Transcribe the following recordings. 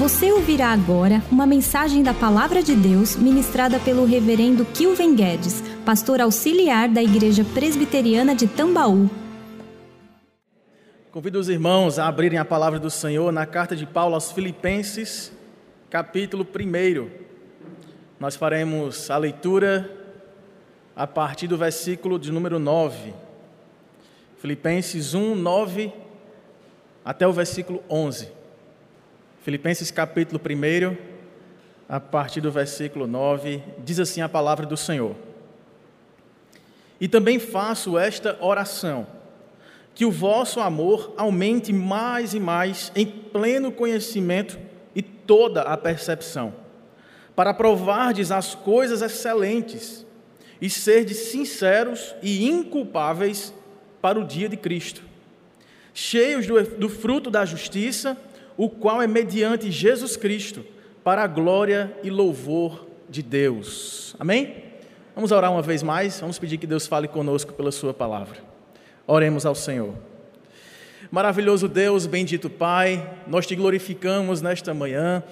Você ouvirá agora uma mensagem da Palavra de Deus ministrada pelo Reverendo Kilven Guedes, pastor auxiliar da Igreja Presbiteriana de Tambaú. Convido os irmãos a abrirem a palavra do Senhor na carta de Paulo aos Filipenses, capítulo 1. Nós faremos a leitura a partir do versículo de número 9. Filipenses 1, 9 até o versículo 11. Filipenses capítulo 1, a partir do versículo 9, diz assim a palavra do Senhor. E também faço esta oração, que o vosso amor aumente mais e mais em pleno conhecimento e toda a percepção, para provardes as coisas excelentes e serdes sinceros e inculpáveis para o dia de Cristo, cheios do, do fruto da justiça o qual é mediante Jesus Cristo, para a glória e louvor de Deus. Amém? Vamos orar uma vez mais, vamos pedir que Deus fale conosco pela Sua palavra. Oremos ao Senhor. Maravilhoso Deus, bendito Pai, nós te glorificamos nesta manhã,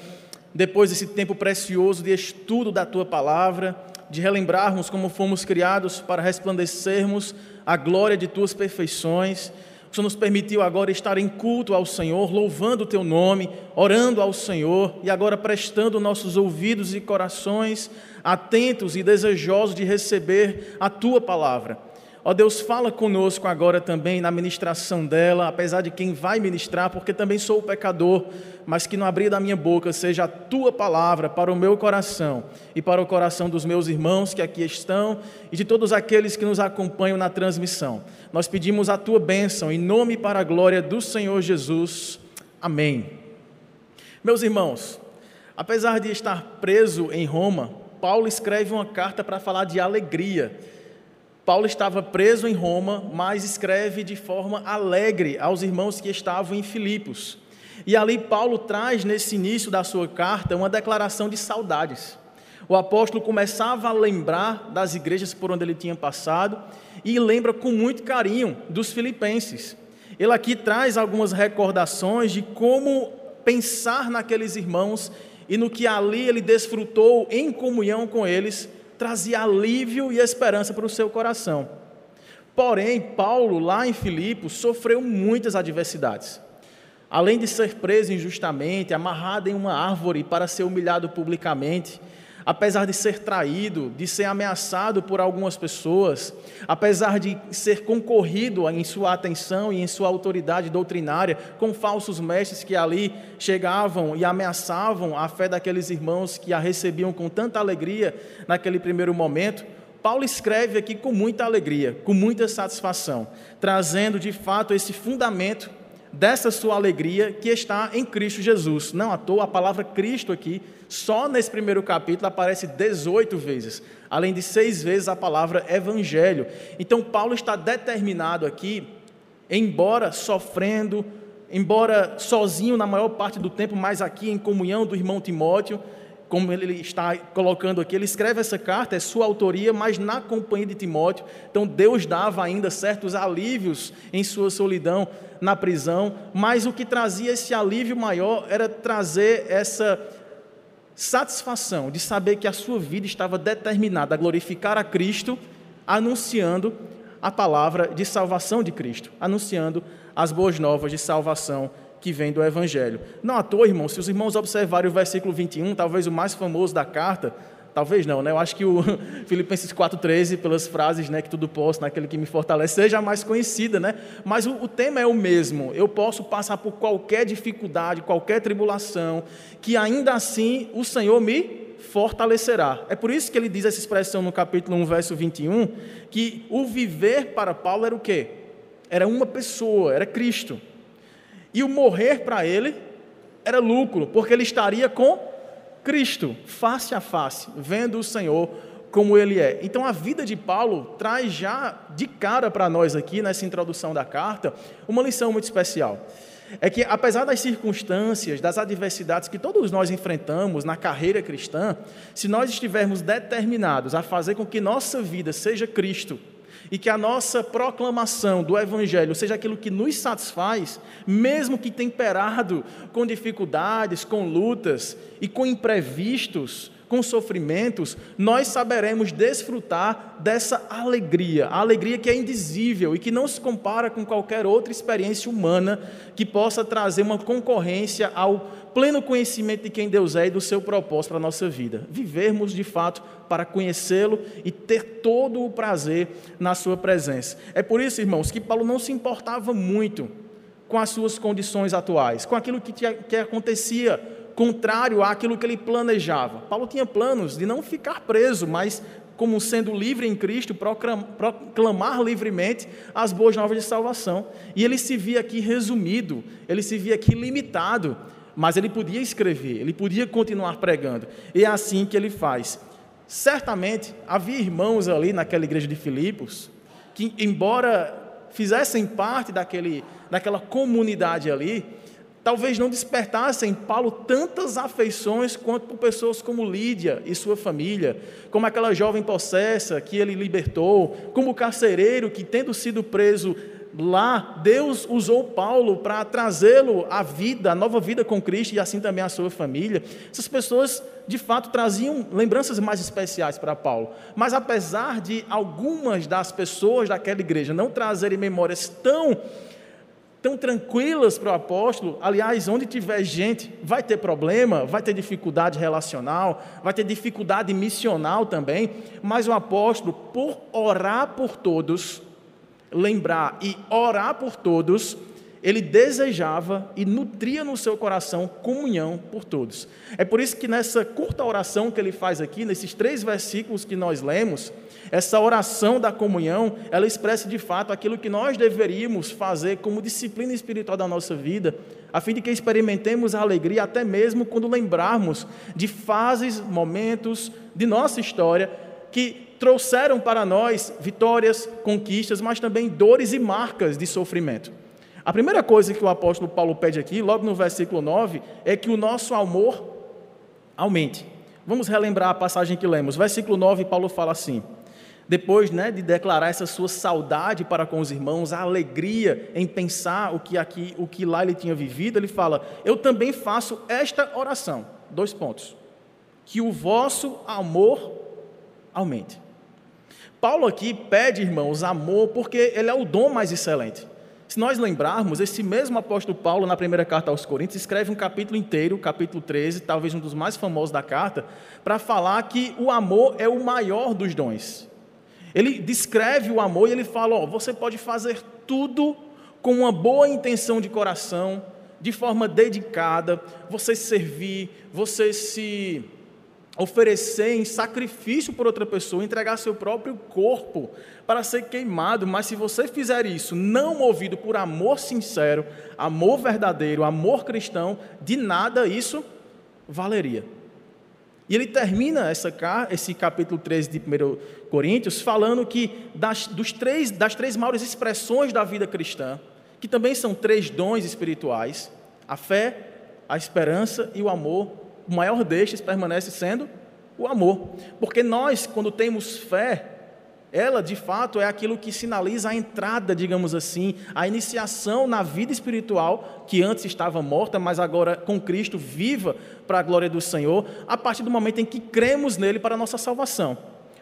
depois desse tempo precioso de estudo da Tua palavra, de relembrarmos como fomos criados para resplandecermos a glória de Tuas perfeições o Senhor nos permitiu agora estar em culto ao Senhor, louvando o Teu nome, orando ao Senhor e agora prestando nossos ouvidos e corações atentos e desejosos de receber a Tua palavra. Ó Deus, fala conosco agora também na ministração dela, apesar de quem vai ministrar, porque também sou pecador, mas que no abrir da minha boca seja a tua palavra para o meu coração e para o coração dos meus irmãos que aqui estão e de todos aqueles que nos acompanham na transmissão. Nós pedimos a tua bênção em nome e para a glória do Senhor Jesus. Amém. Meus irmãos, apesar de estar preso em Roma, Paulo escreve uma carta para falar de alegria Paulo estava preso em Roma, mas escreve de forma alegre aos irmãos que estavam em Filipos. E ali Paulo traz nesse início da sua carta uma declaração de saudades. O apóstolo começava a lembrar das igrejas por onde ele tinha passado e lembra com muito carinho dos filipenses. Ele aqui traz algumas recordações de como pensar naqueles irmãos e no que ali ele desfrutou em comunhão com eles trazia alívio e esperança para o seu coração. Porém, Paulo, lá em Filipos, sofreu muitas adversidades. Além de ser preso injustamente, amarrado em uma árvore para ser humilhado publicamente, apesar de ser traído, de ser ameaçado por algumas pessoas, apesar de ser concorrido em sua atenção e em sua autoridade doutrinária com falsos mestres que ali chegavam e ameaçavam a fé daqueles irmãos que a recebiam com tanta alegria naquele primeiro momento, Paulo escreve aqui com muita alegria, com muita satisfação, trazendo de fato esse fundamento dessa sua alegria que está em Cristo Jesus. Não à toa a palavra Cristo aqui, só nesse primeiro capítulo, aparece 18 vezes, além de seis vezes a palavra Evangelho. Então, Paulo está determinado aqui, embora sofrendo, embora sozinho na maior parte do tempo, mas aqui em comunhão do irmão Timóteo, como ele está colocando aqui, ele escreve essa carta, é sua autoria, mas na companhia de Timóteo. Então Deus dava ainda certos alívios em sua solidão na prisão, mas o que trazia esse alívio maior era trazer essa satisfação de saber que a sua vida estava determinada a glorificar a Cristo, anunciando a palavra de salvação de Cristo, anunciando as boas novas de salvação que vem do Evangelho. Não à toa, irmãos, se os irmãos observarem o versículo 21, talvez o mais famoso da carta, talvez não, né? Eu acho que o Filipenses 4,13, pelas frases, né, que tudo posso naquele que me fortalece, seja mais conhecida, né? Mas o, o tema é o mesmo. Eu posso passar por qualquer dificuldade, qualquer tribulação, que ainda assim o Senhor me fortalecerá. É por isso que ele diz essa expressão no capítulo 1, verso 21, que o viver para Paulo era o quê? Era uma pessoa, era Cristo. E o morrer para ele era lucro, porque ele estaria com Cristo, face a face, vendo o Senhor como ele é. Então a vida de Paulo traz já de cara para nós aqui, nessa introdução da carta, uma lição muito especial. É que, apesar das circunstâncias, das adversidades que todos nós enfrentamos na carreira cristã, se nós estivermos determinados a fazer com que nossa vida seja Cristo, e que a nossa proclamação do Evangelho seja aquilo que nos satisfaz, mesmo que temperado com dificuldades, com lutas e com imprevistos, com sofrimentos, nós saberemos desfrutar dessa alegria, a alegria que é indizível e que não se compara com qualquer outra experiência humana que possa trazer uma concorrência ao pleno conhecimento de quem Deus é e do seu propósito para a nossa vida. Vivermos de fato para conhecê-lo e ter todo o prazer na sua presença. É por isso, irmãos, que Paulo não se importava muito com as suas condições atuais, com aquilo que, que acontecia contrário àquilo que ele planejava. Paulo tinha planos de não ficar preso, mas como sendo livre em Cristo, proclamar livremente as boas novas de salvação. E ele se via aqui resumido, ele se via aqui limitado, mas ele podia escrever, ele podia continuar pregando. E é assim que ele faz. Certamente havia irmãos ali naquela igreja de Filipos que, embora fizessem parte daquele, daquela comunidade ali, talvez não despertassem Paulo tantas afeições quanto por pessoas como Lídia e sua família, como aquela jovem possessa que ele libertou, como o carcereiro que, tendo sido preso lá, Deus usou Paulo para trazê-lo à vida, à nova vida com Cristo e assim também a sua família. Essas pessoas, de fato, traziam lembranças mais especiais para Paulo. Mas apesar de algumas das pessoas daquela igreja não trazerem memórias tão tão tranquilas para o apóstolo. Aliás, onde tiver gente, vai ter problema, vai ter dificuldade relacional, vai ter dificuldade missional também. Mas o apóstolo, por orar por todos, lembrar e orar por todos, ele desejava e nutria no seu coração comunhão por todos. É por isso que nessa curta oração que ele faz aqui, nesses três versículos que nós lemos, essa oração da comunhão, ela expressa de fato aquilo que nós deveríamos fazer como disciplina espiritual da nossa vida, a fim de que experimentemos a alegria até mesmo quando lembrarmos de fases, momentos de nossa história que trouxeram para nós vitórias, conquistas, mas também dores e marcas de sofrimento. A primeira coisa que o apóstolo Paulo pede aqui, logo no versículo 9, é que o nosso amor aumente. Vamos relembrar a passagem que lemos. Versículo 9, Paulo fala assim: depois né, de declarar essa sua saudade para com os irmãos, a alegria em pensar o que aqui, o que lá ele tinha vivido, ele fala: Eu também faço esta oração. Dois pontos. Que o vosso amor aumente. Paulo aqui pede, irmãos, amor, porque ele é o dom mais excelente. Se nós lembrarmos, esse mesmo apóstolo Paulo, na primeira carta aos Coríntios, escreve um capítulo inteiro, capítulo 13, talvez um dos mais famosos da carta, para falar que o amor é o maior dos dons. Ele descreve o amor e ele fala: ó, você pode fazer tudo com uma boa intenção de coração, de forma dedicada, você servir, você se oferecer em sacrifício por outra pessoa, entregar seu próprio corpo para ser queimado, mas se você fizer isso não movido por amor sincero, amor verdadeiro, amor cristão, de nada isso valeria. E ele termina essa, esse capítulo 13 de 1 Coríntios falando que das, dos três, das três maiores expressões da vida cristã, que também são três dons espirituais, a fé, a esperança e o amor, o maior destes permanece sendo o amor. Porque nós, quando temos fé, ela de fato é aquilo que sinaliza a entrada, digamos assim, a iniciação na vida espiritual que antes estava morta, mas agora com Cristo viva para a glória do Senhor, a partir do momento em que cremos nele para a nossa salvação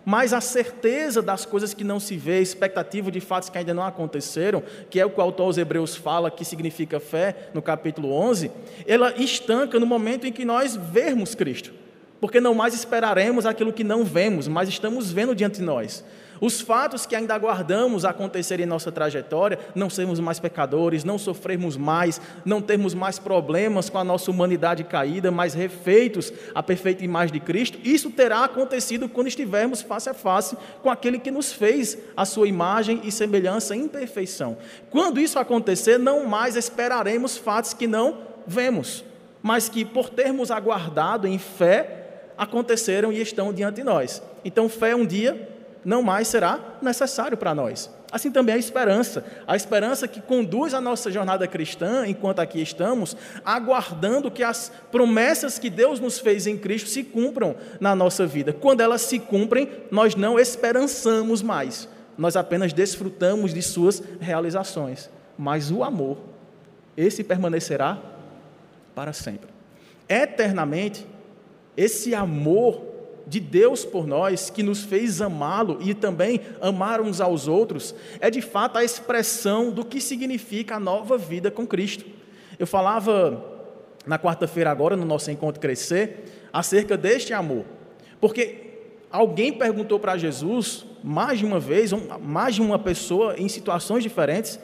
mas a certeza das coisas que não se vê, expectativa de fatos que ainda não aconteceram, que é o que o autor aos Hebreus fala, que significa fé, no capítulo 11, ela estanca no momento em que nós vermos Cristo. Porque não mais esperaremos aquilo que não vemos, mas estamos vendo diante de nós. Os fatos que ainda aguardamos acontecer em nossa trajetória, não sermos mais pecadores, não sofrermos mais, não termos mais problemas com a nossa humanidade caída, mas refeitos à perfeita imagem de Cristo, isso terá acontecido quando estivermos face a face com aquele que nos fez a sua imagem e semelhança em perfeição. Quando isso acontecer, não mais esperaremos fatos que não vemos, mas que por termos aguardado em fé, aconteceram e estão diante de nós. Então, fé um dia não mais será necessário para nós. Assim também a esperança, a esperança que conduz a nossa jornada cristã, enquanto aqui estamos, aguardando que as promessas que Deus nos fez em Cristo se cumpram na nossa vida. Quando elas se cumprem, nós não esperançamos mais, nós apenas desfrutamos de suas realizações. Mas o amor, esse permanecerá para sempre. Eternamente, esse amor de Deus por nós, que nos fez amá-lo e também amar uns aos outros, é de fato a expressão do que significa a nova vida com Cristo. Eu falava na quarta-feira, agora, no nosso encontro Crescer, acerca deste amor, porque alguém perguntou para Jesus, mais de uma vez, mais de uma pessoa, em situações diferentes,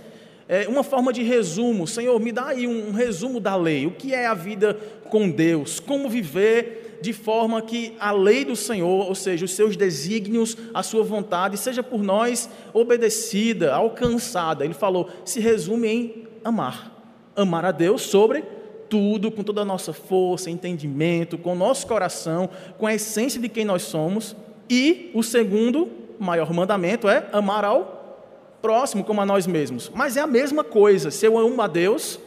é, uma forma de resumo: Senhor, me dá aí um resumo da lei, o que é a vida com Deus, como viver de forma que a lei do Senhor, ou seja, os seus desígnios, a sua vontade, seja por nós obedecida, alcançada. Ele falou, se resume em amar. Amar a Deus sobre tudo, com toda a nossa força, entendimento, com o nosso coração, com a essência de quem nós somos. E o segundo maior mandamento é amar ao próximo como a nós mesmos. Mas é a mesma coisa. Se eu amo a Deus,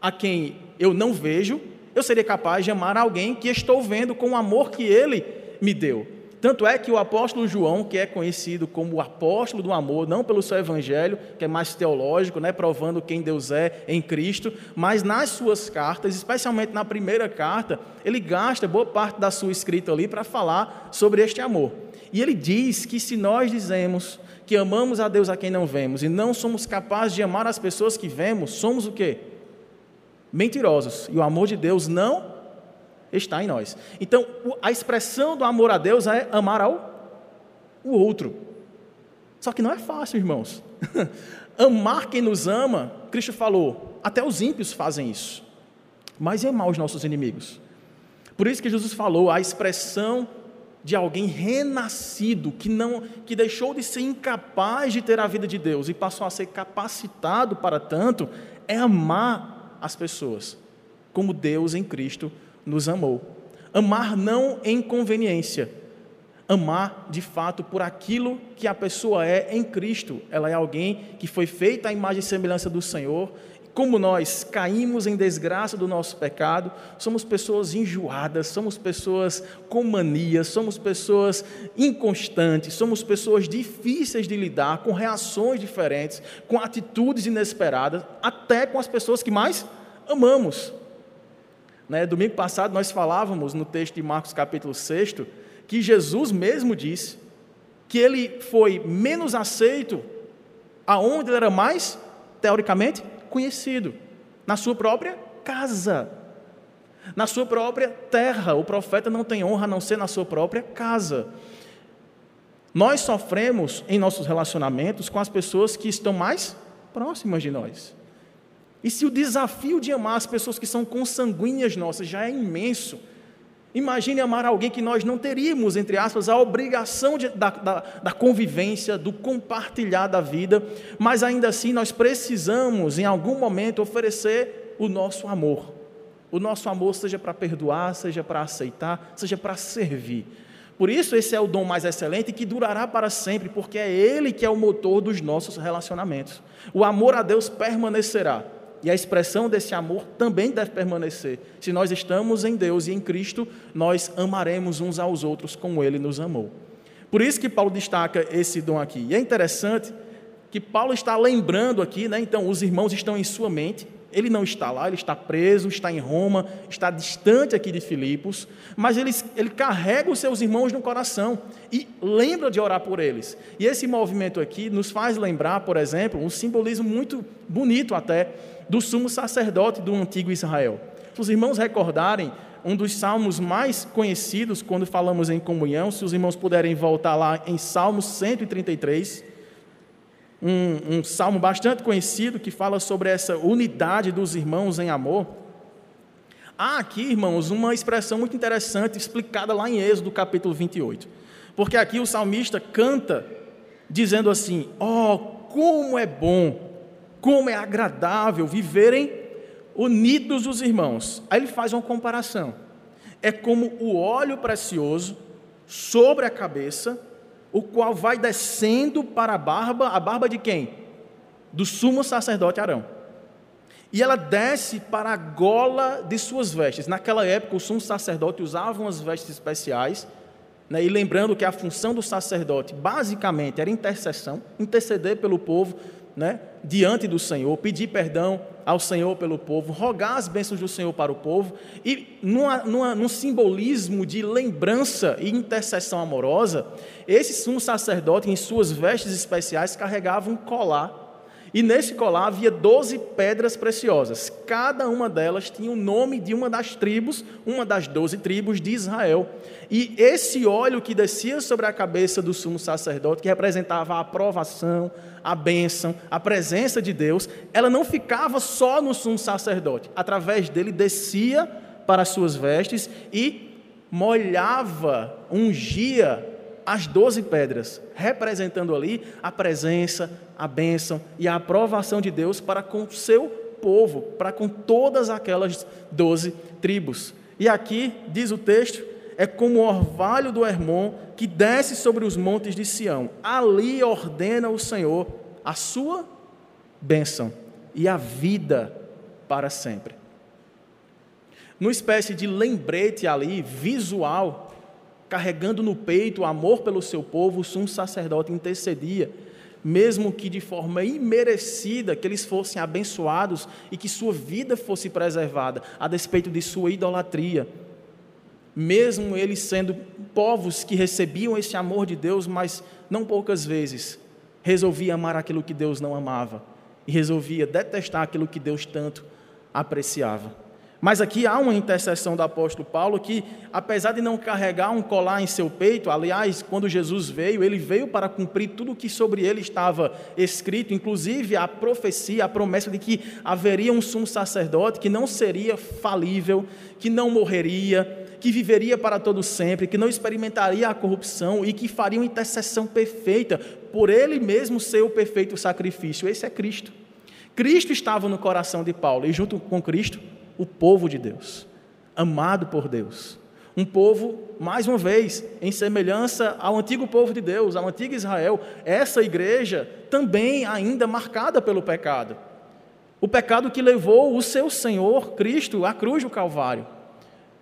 a quem eu não vejo, eu seria capaz de amar alguém que estou vendo com o amor que ele me deu. Tanto é que o apóstolo João, que é conhecido como o apóstolo do amor, não pelo seu evangelho, que é mais teológico, né, provando quem Deus é em Cristo, mas nas suas cartas, especialmente na primeira carta, ele gasta boa parte da sua escrita ali para falar sobre este amor. E ele diz que se nós dizemos que amamos a Deus a quem não vemos e não somos capazes de amar as pessoas que vemos, somos o quê? Mentirosos, e o amor de Deus não está em nós. Então, a expressão do amor a Deus é amar ao o outro. Só que não é fácil, irmãos. amar quem nos ama, Cristo falou, até os ímpios fazem isso. Mas e amar os nossos inimigos? Por isso que Jesus falou a expressão de alguém renascido que não que deixou de ser incapaz de ter a vida de Deus e passou a ser capacitado para tanto é amar as pessoas, como Deus em Cristo nos amou. Amar não em conveniência, amar de fato por aquilo que a pessoa é em Cristo. Ela é alguém que foi feita à imagem e semelhança do Senhor. Como nós caímos em desgraça do nosso pecado, somos pessoas enjoadas, somos pessoas com manias, somos pessoas inconstantes, somos pessoas difíceis de lidar, com reações diferentes, com atitudes inesperadas, até com as pessoas que mais amamos. Né? Domingo passado nós falávamos no texto de Marcos capítulo 6 que Jesus mesmo disse que ele foi menos aceito aonde ele era mais, teoricamente, conhecido, na sua própria casa, na sua própria terra. O profeta não tem honra a não ser na sua própria casa. Nós sofremos em nossos relacionamentos com as pessoas que estão mais próximas de nós. E se o desafio de amar as pessoas que são consanguíneas nossas já é imenso, imagine amar alguém que nós não teríamos, entre aspas, a obrigação de, da, da, da convivência, do compartilhar da vida, mas ainda assim nós precisamos, em algum momento, oferecer o nosso amor. O nosso amor, seja para perdoar, seja para aceitar, seja para servir. Por isso, esse é o dom mais excelente que durará para sempre, porque é Ele que é o motor dos nossos relacionamentos. O amor a Deus permanecerá e a expressão desse amor também deve permanecer. Se nós estamos em Deus e em Cristo, nós amaremos uns aos outros como Ele nos amou. Por isso que Paulo destaca esse dom aqui. E é interessante que Paulo está lembrando aqui, né? Então, os irmãos estão em sua mente. Ele não está lá, ele está preso, está em Roma, está distante aqui de Filipos, mas ele, ele carrega os seus irmãos no coração e lembra de orar por eles. E esse movimento aqui nos faz lembrar, por exemplo, um simbolismo muito bonito até do sumo sacerdote do antigo Israel. Se os irmãos recordarem, um dos salmos mais conhecidos quando falamos em comunhão, se os irmãos puderem voltar lá em Salmo 133, um, um salmo bastante conhecido que fala sobre essa unidade dos irmãos em amor. Há aqui, irmãos, uma expressão muito interessante explicada lá em Êxodo capítulo 28. Porque aqui o salmista canta dizendo assim: Oh, como é bom como é agradável viverem unidos os irmãos. Aí ele faz uma comparação. É como o óleo precioso sobre a cabeça, o qual vai descendo para a barba, a barba de quem? Do sumo sacerdote Arão. E ela desce para a gola de suas vestes. Naquela época, o sumo sacerdote usava umas vestes especiais Né? E lembrando que a função do sacerdote, basicamente, era intercessão, interceder pelo povo né? diante do Senhor, pedir perdão ao Senhor pelo povo, rogar as bênçãos do Senhor para o povo, e numa, numa, num simbolismo de lembrança e intercessão amorosa, esse sumo sacerdote, em suas vestes especiais, carregava um colar e nesse colar havia doze pedras preciosas. Cada uma delas tinha o nome de uma das tribos, uma das doze tribos de Israel. E esse óleo que descia sobre a cabeça do sumo sacerdote, que representava a aprovação, a bênção, a presença de Deus, ela não ficava só no sumo sacerdote. Através dele descia para as suas vestes e molhava, ungia as doze pedras, representando ali a presença, a bênção e a aprovação de Deus para com o seu povo, para com todas aquelas doze tribos. E aqui, diz o texto, é como o orvalho do Hermon que desce sobre os montes de Sião. Ali ordena o Senhor a sua bênção e a vida para sempre. Numa espécie de lembrete ali, visual, carregando no peito o amor pelo seu povo, o sumo sacerdote intercedia, mesmo que de forma imerecida, que eles fossem abençoados e que sua vida fosse preservada, a despeito de sua idolatria. Mesmo eles sendo povos que recebiam esse amor de Deus, mas não poucas vezes resolvia amar aquilo que Deus não amava e resolvia detestar aquilo que Deus tanto apreciava. Mas aqui há uma intercessão do apóstolo Paulo que, apesar de não carregar um colar em seu peito, aliás, quando Jesus veio, ele veio para cumprir tudo o que sobre ele estava escrito, inclusive a profecia, a promessa de que haveria um sumo sacerdote que não seria falível, que não morreria, que viveria para todo sempre, que não experimentaria a corrupção e que faria uma intercessão perfeita por ele mesmo ser o perfeito sacrifício. Esse é Cristo. Cristo estava no coração de Paulo e junto com Cristo o povo de Deus, amado por Deus. Um povo, mais uma vez, em semelhança ao antigo povo de Deus, ao antigo Israel, essa igreja também ainda marcada pelo pecado. O pecado que levou o seu Senhor Cristo à cruz do Calvário,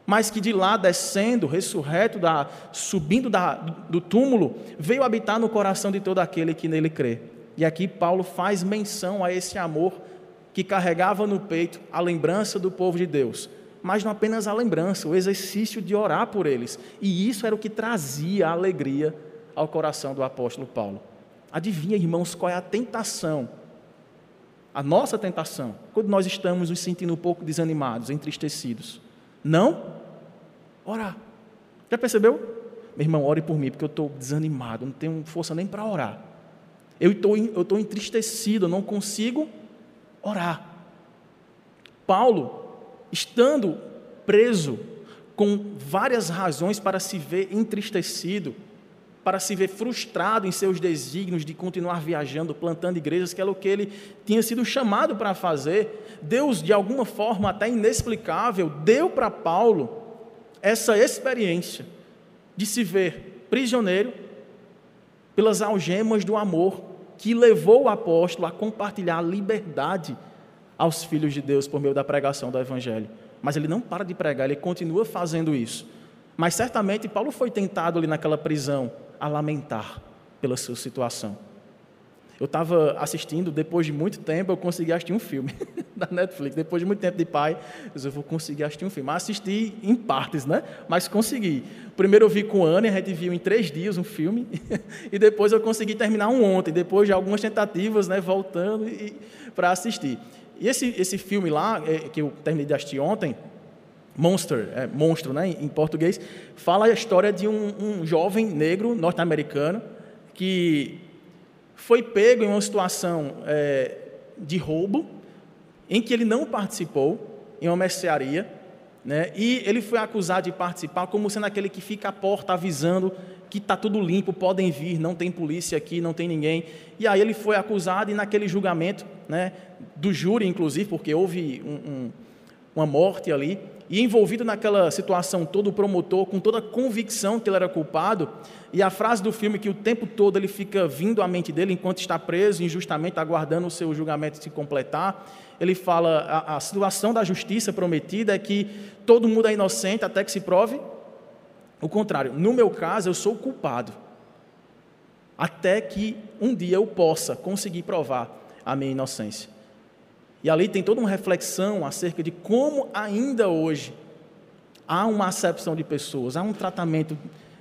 mas que de lá descendo, ressurreto, da, subindo da, do túmulo, veio habitar no coração de todo aquele que nele crê. E aqui Paulo faz menção a esse amor que carregava no peito a lembrança do povo de Deus, mas não apenas a lembrança, o exercício de orar por eles. E isso era o que trazia alegria ao coração do apóstolo Paulo. Adivinha, irmãos, qual é a tentação? A nossa tentação, quando nós estamos nos sentindo um pouco desanimados, entristecidos. Não? Orar. Já percebeu? Meu irmão, ore por mim, porque eu estou desanimado, não tenho força nem para orar. Eu estou entristecido, não consigo orar. Paulo, estando preso, com várias razões para se ver entristecido, para se ver frustrado em seus desígnios de continuar viajando, plantando igrejas, que era o que ele tinha sido chamado para fazer. Deus, de alguma forma até inexplicável, deu para Paulo essa experiência de se ver prisioneiro pelas algemas do amor que levou o apóstolo a compartilhar a liberdade aos filhos de Deus por meio da pregação do Evangelho. Mas ele não para de pregar, ele continua fazendo isso. Mas certamente Paulo foi tentado ali naquela prisão a lamentar pela sua situação. Eu estava assistindo, depois de muito tempo, eu consegui assistir um filme da Netflix. Depois de muito tempo de pai, eu vou conseguir assistir um filme. Mas assisti em partes, né? Mas consegui. Primeiro eu vi com a Anne, a gente viu em três dias um filme. e depois eu consegui terminar um ontem, depois de algumas tentativas, né? Voltando para assistir. E esse, esse filme lá, é, que eu terminei de assistir ontem, Monster, é, monstro, né, em português, fala a história de um, um jovem negro norte-americano que foi pego em uma situação é, de roubo, em que ele não participou, em uma mercearia, né, e ele foi acusado de participar como sendo aquele que fica à porta avisando que está tudo limpo, podem vir, não tem polícia aqui, não tem ninguém. E aí ele foi acusado e naquele julgamento, né, do júri inclusive, porque houve um, um, uma morte ali, e envolvido naquela situação todo o promotor, com toda a convicção que ele era culpado, e a frase do filme que o tempo todo ele fica vindo à mente dele enquanto está preso, injustamente aguardando o seu julgamento se completar, ele fala, a, a situação da justiça prometida é que todo mundo é inocente até que se prove O contrário, no meu caso, eu sou culpado. Até que um dia eu possa conseguir provar a minha inocência. E ali tem toda uma reflexão acerca de como ainda hoje há uma acepção de pessoas, há um tratamento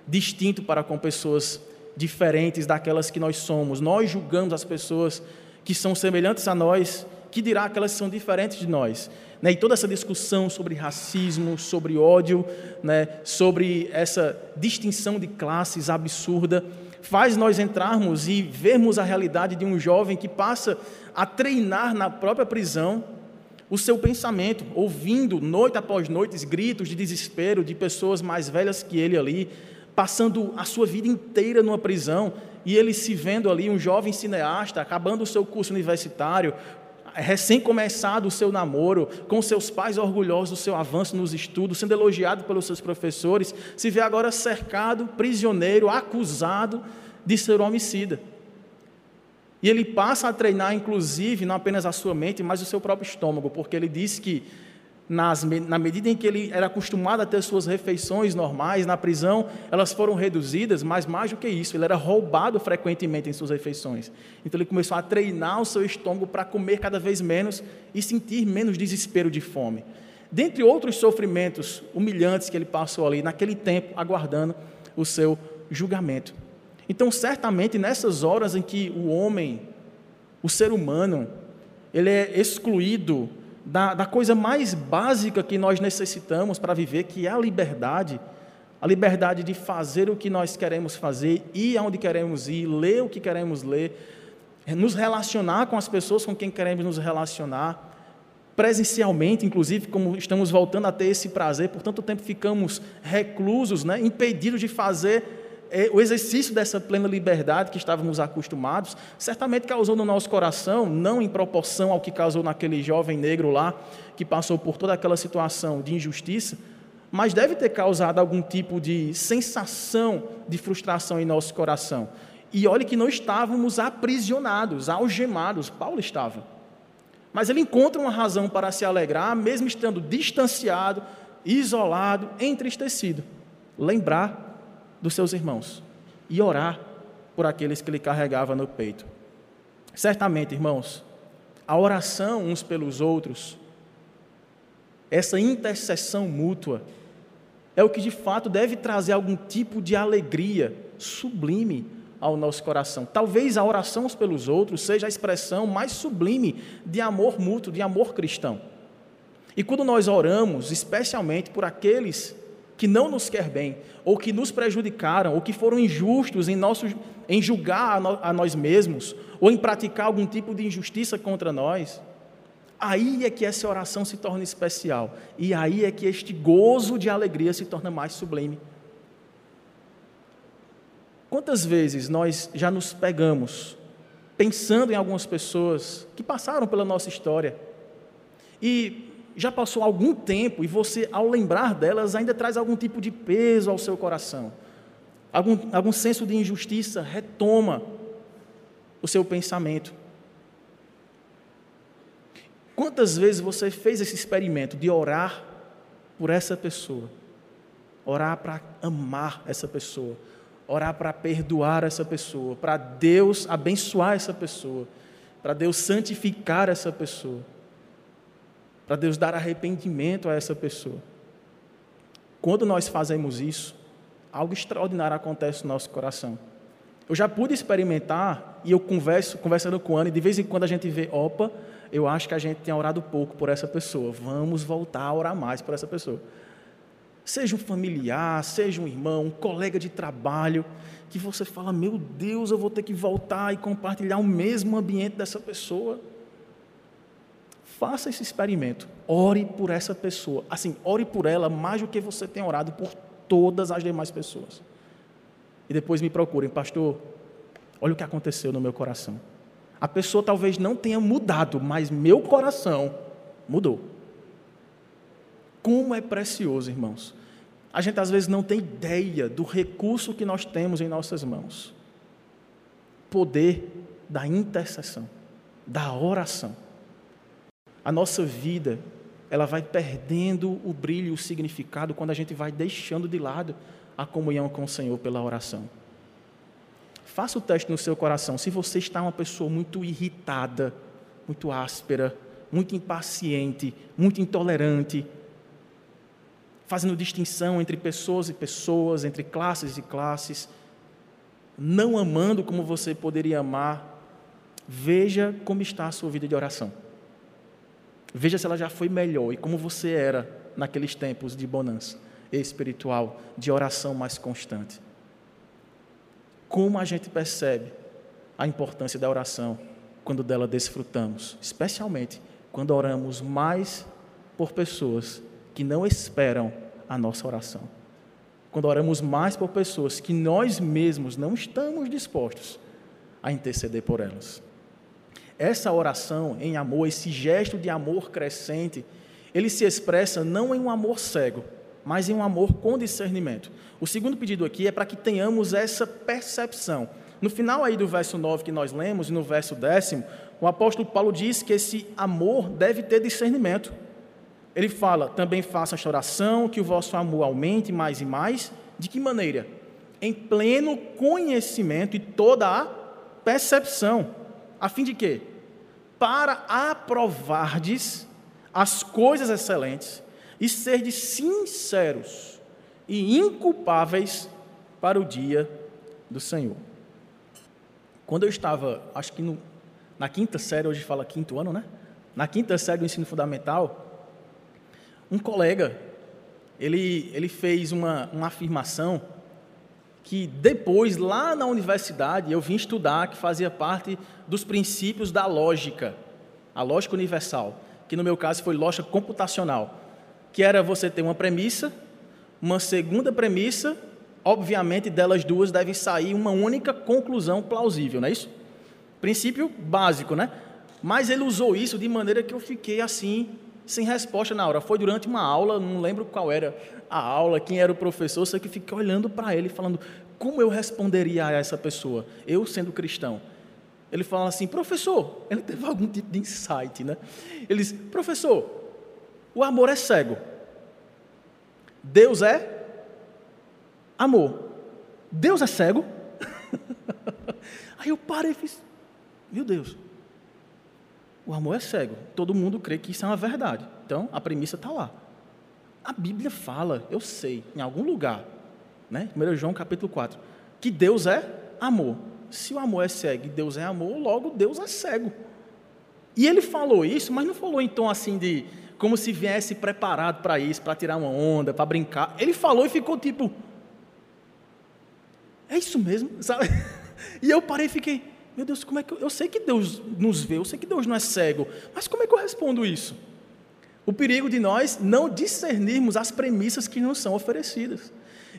distinto para com pessoas diferentes daquelas que nós somos. Nós julgamos as pessoas que são semelhantes a nós, que dirá que elas são diferentes de nós. Né? E toda essa discussão sobre racismo, sobre ódio, né? sobre essa distinção de classes absurda, faz nós entrarmos e vermos a realidade de um jovem que passa a treinar na própria prisão o seu pensamento, ouvindo noite após noite gritos de desespero de pessoas mais velhas que ele ali, passando a sua vida inteira numa prisão, e ele se vendo ali um jovem cineasta, acabando o seu curso universitário, recém começado o seu namoro, com seus pais orgulhosos do seu avanço nos estudos, sendo elogiado pelos seus professores, se vê agora cercado, prisioneiro, acusado de ser homicida. E ele passa a treinar, inclusive, não apenas a sua mente, mas o seu próprio estômago, porque ele diz que, nas, na medida em que ele era acostumado a ter suas refeições normais na prisão, elas foram reduzidas, mas mais do que isso, ele era roubado frequentemente em suas refeições. Então ele começou a treinar o seu estômago para comer cada vez menos e sentir menos desespero de fome. Dentre outros sofrimentos humilhantes que ele passou ali, naquele tempo, aguardando o seu julgamento. Então, certamente, nessas horas em que o homem, o ser humano, ele é excluído da, da coisa mais básica que nós necessitamos para viver, que é a liberdade, a liberdade de fazer o que nós queremos fazer, ir aonde queremos ir, ler o que queremos ler, nos relacionar com as pessoas com quem queremos nos relacionar, presencialmente, inclusive, como estamos voltando a ter esse prazer, por tanto tempo ficamos reclusos, né, impedidos de fazer o exercício dessa plena liberdade que estávamos acostumados, certamente causou no nosso coração, não em proporção ao que causou naquele jovem negro lá, que passou por toda aquela situação de injustiça, mas deve ter causado algum tipo de sensação de frustração em nosso coração. E olhe que não estávamos aprisionados, algemados, Paulo estava. Mas ele encontra uma razão para se alegrar, mesmo estando distanciado, isolado, entristecido. Lembrar dos seus irmãos e orar por aqueles que ele carregava no peito. Certamente, irmãos, a oração uns pelos outros, essa intercessão mútua, é o que de fato deve trazer algum tipo de alegria sublime ao nosso coração. Talvez a oração uns pelos outros seja a expressão mais sublime de amor mútuo, de amor cristão. E quando nós oramos, especialmente por aqueles que não nos quer bem, ou que nos prejudicaram, ou que foram injustos em, nosso, em julgar a, no, a nós mesmos, ou em praticar algum tipo de injustiça contra nós, aí é que essa oração se torna especial, e aí é que este gozo de alegria se torna mais sublime. Quantas vezes nós já nos pegamos pensando em algumas pessoas que passaram pela nossa história e já passou algum tempo e você, ao lembrar delas, ainda traz algum tipo de peso ao seu coração. Algum, algum senso de injustiça retoma o seu pensamento. Quantas vezes você fez esse experimento de orar por essa pessoa? Orar para amar essa pessoa, orar para perdoar essa pessoa, para Deus abençoar essa pessoa, para Deus santificar essa pessoa para Deus dar arrependimento a essa pessoa. Quando nós fazemos isso, algo extraordinário acontece no nosso coração. Eu já pude experimentar, e eu converso, conversando com a Ana, e de vez em quando a gente vê, opa, eu acho que a gente tem orado pouco por essa pessoa, vamos voltar a orar mais por essa pessoa. Seja um familiar, seja um irmão, um colega de trabalho, que você fala, meu Deus, eu vou ter que voltar e compartilhar o mesmo ambiente dessa pessoa. Faça esse experimento. Ore por essa pessoa. Assim, ore por ela mais do que você tem orado por todas as demais pessoas. E depois me procurem, pastor. Olha o que aconteceu no meu coração. A pessoa talvez não tenha mudado, mas meu coração mudou. Como é precioso, irmãos. A gente às vezes não tem ideia do recurso que nós temos em nossas mãos. Poder da intercessão, da oração a nossa vida ela vai perdendo o brilho, o significado quando a gente vai deixando de lado a comunhão com o Senhor pela oração. Faça o teste no seu coração. Se você está uma pessoa muito irritada, muito áspera, muito impaciente, muito intolerante, fazendo distinção entre pessoas e pessoas, entre classes e classes, não amando como você poderia amar, veja como está a sua vida de oração. Veja se ela já foi melhor e como você era naqueles tempos de bonança espiritual, de oração mais constante. Como a gente percebe a importância da oração quando dela desfrutamos, especialmente quando oramos mais por pessoas que não esperam a nossa oração. Quando oramos mais por pessoas que nós mesmos não estamos dispostos a interceder por elas. Essa oração em amor, esse gesto de amor crescente, ele se expressa não em um amor cego, mas em um amor com discernimento. O segundo pedido aqui é para que tenhamos essa percepção. No final aí do verso 9 que nós lemos e no verso décimo, o apóstolo Paulo diz que esse amor deve ter discernimento. Ele fala: também faça esta oração, que o vosso amor aumente mais e mais. De que maneira? Em pleno conhecimento e toda a percepção. A fim de quê? Para aprovardes as coisas excelentes e serdes sinceros e inculpáveis para o dia do Senhor. Quando eu estava, acho que no, na quinta série, hoje fala quinto ano, né? Na quinta série do ensino fundamental, um colega, ele, ele fez uma, uma afirmação que depois, lá na universidade, eu vim estudar, que fazia parte dos princípios da lógica, a lógica universal, que no meu caso foi lógica computacional, que era você ter uma premissa, uma segunda premissa, obviamente delas duas deve sair uma única conclusão plausível, não é isso? Princípio básico, né? Mas ele usou isso de maneira que eu fiquei assim, sem resposta na hora. Foi durante uma aula, não lembro qual era a aula, quem era o professor, só que fiquei olhando para ele, falando como eu responderia a essa pessoa, eu sendo cristão. Ele fala assim, professor, ele teve algum tipo de insight, né? Ele diz, professor, o amor é cego. Deus é amor. Deus é cego? Aí eu parei e fiz, meu Deus, o amor é cego. Todo mundo crê que isso é uma verdade. Então, a premissa está lá. A Bíblia fala, eu sei, em algum lugar, né? 1 João capítulo 4, que Deus é amor. Se o amor é cego e Deus é amor, logo Deus é cego. E ele falou isso, mas não falou em tom assim de como se viesse preparado para isso, para tirar uma onda, para brincar. Ele falou e ficou tipo, é isso mesmo, sabe? E eu parei e fiquei, meu Deus, como é que eu, eu sei que Deus nos vê, eu sei que Deus não é cego, mas como é que eu respondo isso? O perigo de nós não discernirmos as premissas que nos são oferecidas.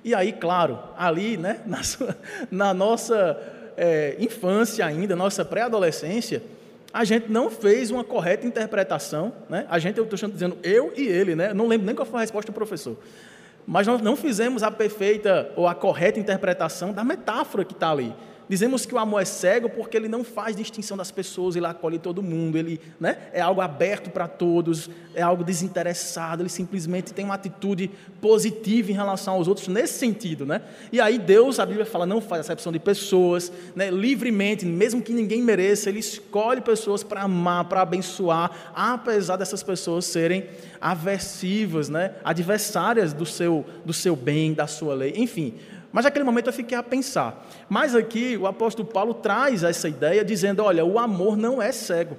E aí, claro, ali, né, na, sua, na nossa é, infância ainda, nossa pré-adolescência, a gente não fez uma correta interpretação, né? A gente, eu estou dizendo eu e ele, né? Não lembro nem qual foi a resposta do professor. Mas nós não fizemos a perfeita ou a correta interpretação da metáfora que está ali. Dizemos que o amor é cego porque ele não faz distinção das pessoas, ele acolhe todo mundo, ele né, é algo aberto para todos, é algo desinteressado, ele simplesmente tem uma atitude positiva em relação aos outros nesse sentido. Né? E aí Deus, a Bíblia fala, não faz acepção de pessoas, né, livremente, mesmo que ninguém mereça, ele escolhe pessoas para amar, para abençoar, apesar dessas pessoas serem aversivas, né, adversárias do seu, do seu bem, da sua lei, enfim. Mas naquele momento eu fiquei a pensar. Mas aqui o apóstolo Paulo traz essa ideia dizendo: olha, o amor não é cego.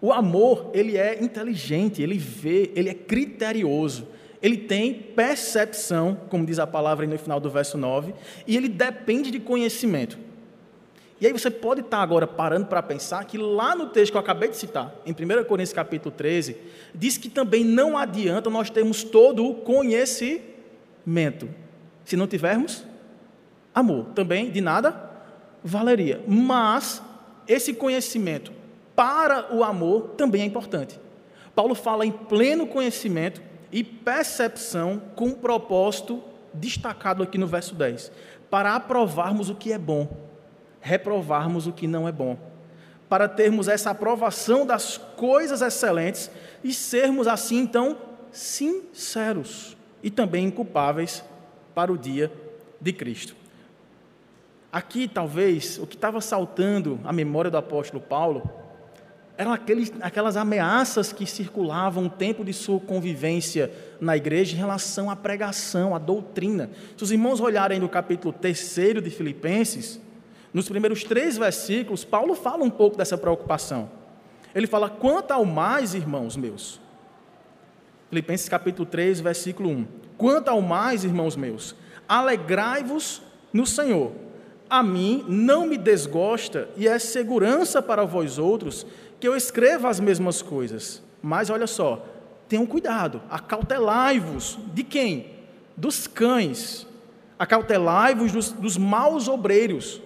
O amor, ele é inteligente, ele vê, ele é criterioso, ele tem percepção, como diz a palavra no final do verso 9, e ele depende de conhecimento. E aí você pode estar agora parando para pensar que lá no texto que eu acabei de citar, em 1 Coríntios capítulo 13, diz que também não adianta nós termos todo o conhecimento se não tivermos amor. Também de nada valeria. Mas esse conhecimento para o amor também é importante. Paulo fala em pleno conhecimento e percepção com um propósito destacado aqui no verso 10, para aprovarmos o que é bom, reprovarmos o que não é bom, para termos essa aprovação das coisas excelentes e sermos assim então sinceros e também inculpáveis para o dia de Cristo. Aqui, talvez, o que estava saltando a memória do apóstolo Paulo eram aqueles, aquelas ameaças que circulavam o tempo de sua convivência na igreja em relação à pregação, à doutrina. Se os irmãos olharem no capítulo 3 de Filipenses, nos primeiros três versículos, Paulo fala um pouco dessa preocupação. Ele fala: quanto ao mais, irmãos meus. Filipenses capítulo 3, versículo 1. Quanto ao mais, irmãos meus, alegrai-vos no Senhor. A mim não me desgosta e é segurança para vós outros que eu escreva as mesmas coisas. Mas olha só, tenham cuidado, acautelai-vos de quem? Dos cães, acautelai-vos dos, dos maus obreiros,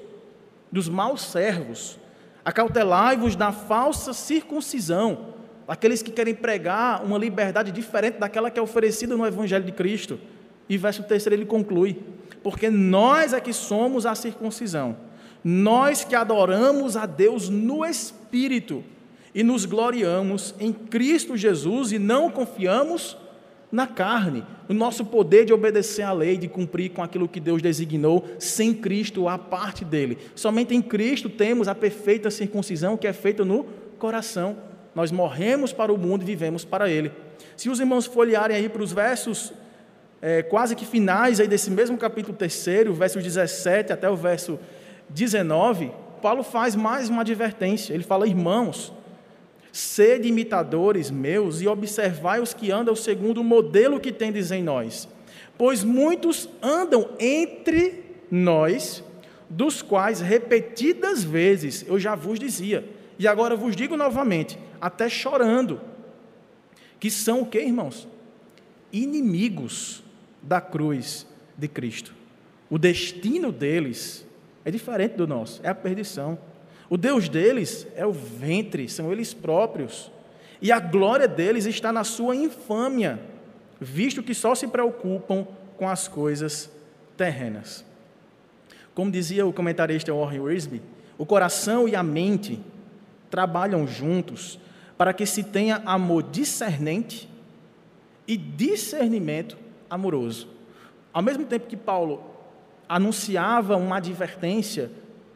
dos maus servos, acautelai-vos da falsa circuncisão, aqueles que querem pregar uma liberdade diferente daquela que é oferecida no Evangelho de Cristo. E verso 3 ele conclui: Porque nós é que somos a circuncisão, nós que adoramos a Deus no Espírito e nos gloriamos em Cristo Jesus e não confiamos na carne, no nosso poder de obedecer à lei, de cumprir com aquilo que Deus designou, sem Cristo, a parte dele. Somente em Cristo temos a perfeita circuncisão que é feita no coração. Nós morremos para o mundo e vivemos para ele. Se os irmãos folhearem aí para os versos é, quase que finais aí desse mesmo capítulo 3, verso 17 até o verso 19, Paulo faz mais uma advertência. Ele fala: Irmãos, Sede imitadores meus e observai os que andam segundo o modelo que tendes em nós. Pois muitos andam entre nós, dos quais repetidas vezes eu já vos dizia, e agora vos digo novamente, até chorando, que são o que, irmãos? Inimigos da cruz de Cristo. O destino deles é diferente do nosso, é a perdição. O Deus deles é o ventre, são eles próprios. E a glória deles está na sua infâmia, visto que só se preocupam com as coisas terrenas. Como dizia o comentarista Warren Wiersbe, o coração e a mente trabalham juntos para que se tenha amor discernente e discernimento amoroso. Ao mesmo tempo que Paulo anunciava uma advertência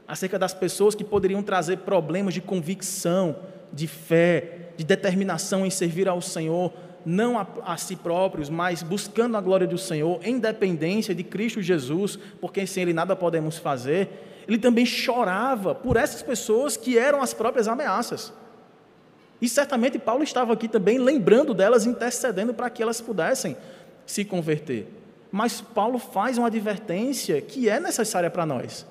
acerca das pessoas que poderiam trazer problemas de convicção, de fé, de determinação em servir ao Senhor, não a, a, si próprios, mas buscando a glória do Senhor, em dependência de Cristo Jesus, porque sem Ele nada podemos fazer. Ele também chorava por essas pessoas que eram as próprias ameaças. E certamente Paulo estava aqui também lembrando delas, intercedendo para que elas pudessem se converter. Mas Paulo faz uma advertência que é necessária para nós.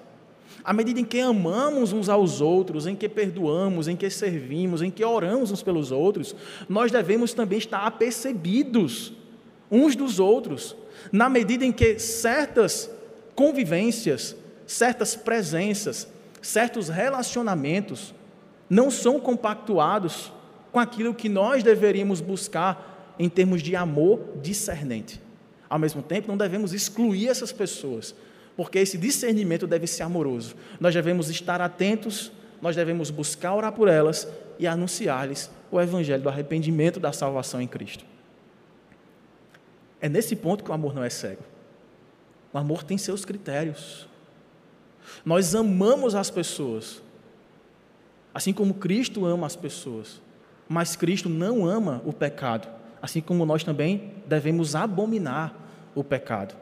À medida em que amamos uns aos outros, em que perdoamos, em que servimos, em que oramos uns pelos outros, nós devemos também estar apercebidos uns dos outros, na medida em que certas convivências, certas presenças, certos relacionamentos não são compactuados com aquilo que nós deveríamos buscar em termos de amor discernente. Ao mesmo tempo, não devemos excluir essas pessoas, porque esse discernimento deve ser amoroso. Nós devemos estar atentos, nós devemos buscar orar por elas e anunciar-lhes o evangelho do arrependimento da salvação em Cristo. É nesse ponto que o amor não é cego. O amor tem seus critérios. Nós amamos as pessoas, assim como Cristo ama as pessoas, mas Cristo não ama o pecado, assim como nós também devemos abominar o pecado.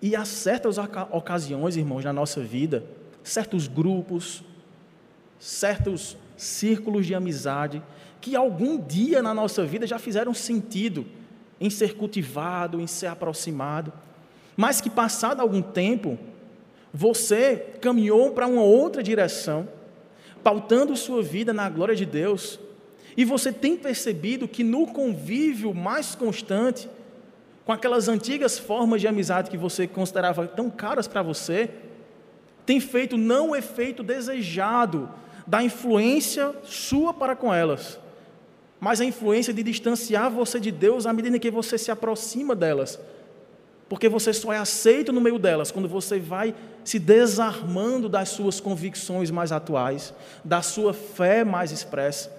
E há certas ocasiões, irmãos, na nossa vida, certos grupos, certos círculos de amizade, que algum dia na nossa vida já fizeram sentido em ser cultivado, em ser aproximado, mas que passado algum tempo, você caminhou para uma outra direção, pautando sua vida na glória de Deus, e você tem percebido que no convívio mais constante, com aquelas antigas formas de amizade que você considerava tão caras para você, tem feito não o efeito desejado da influência sua para com elas, mas a influência de distanciar você de Deus à medida que você se aproxima delas. Porque você só é aceito no meio delas quando você vai se desarmando das suas convicções mais atuais, da sua fé mais expressa.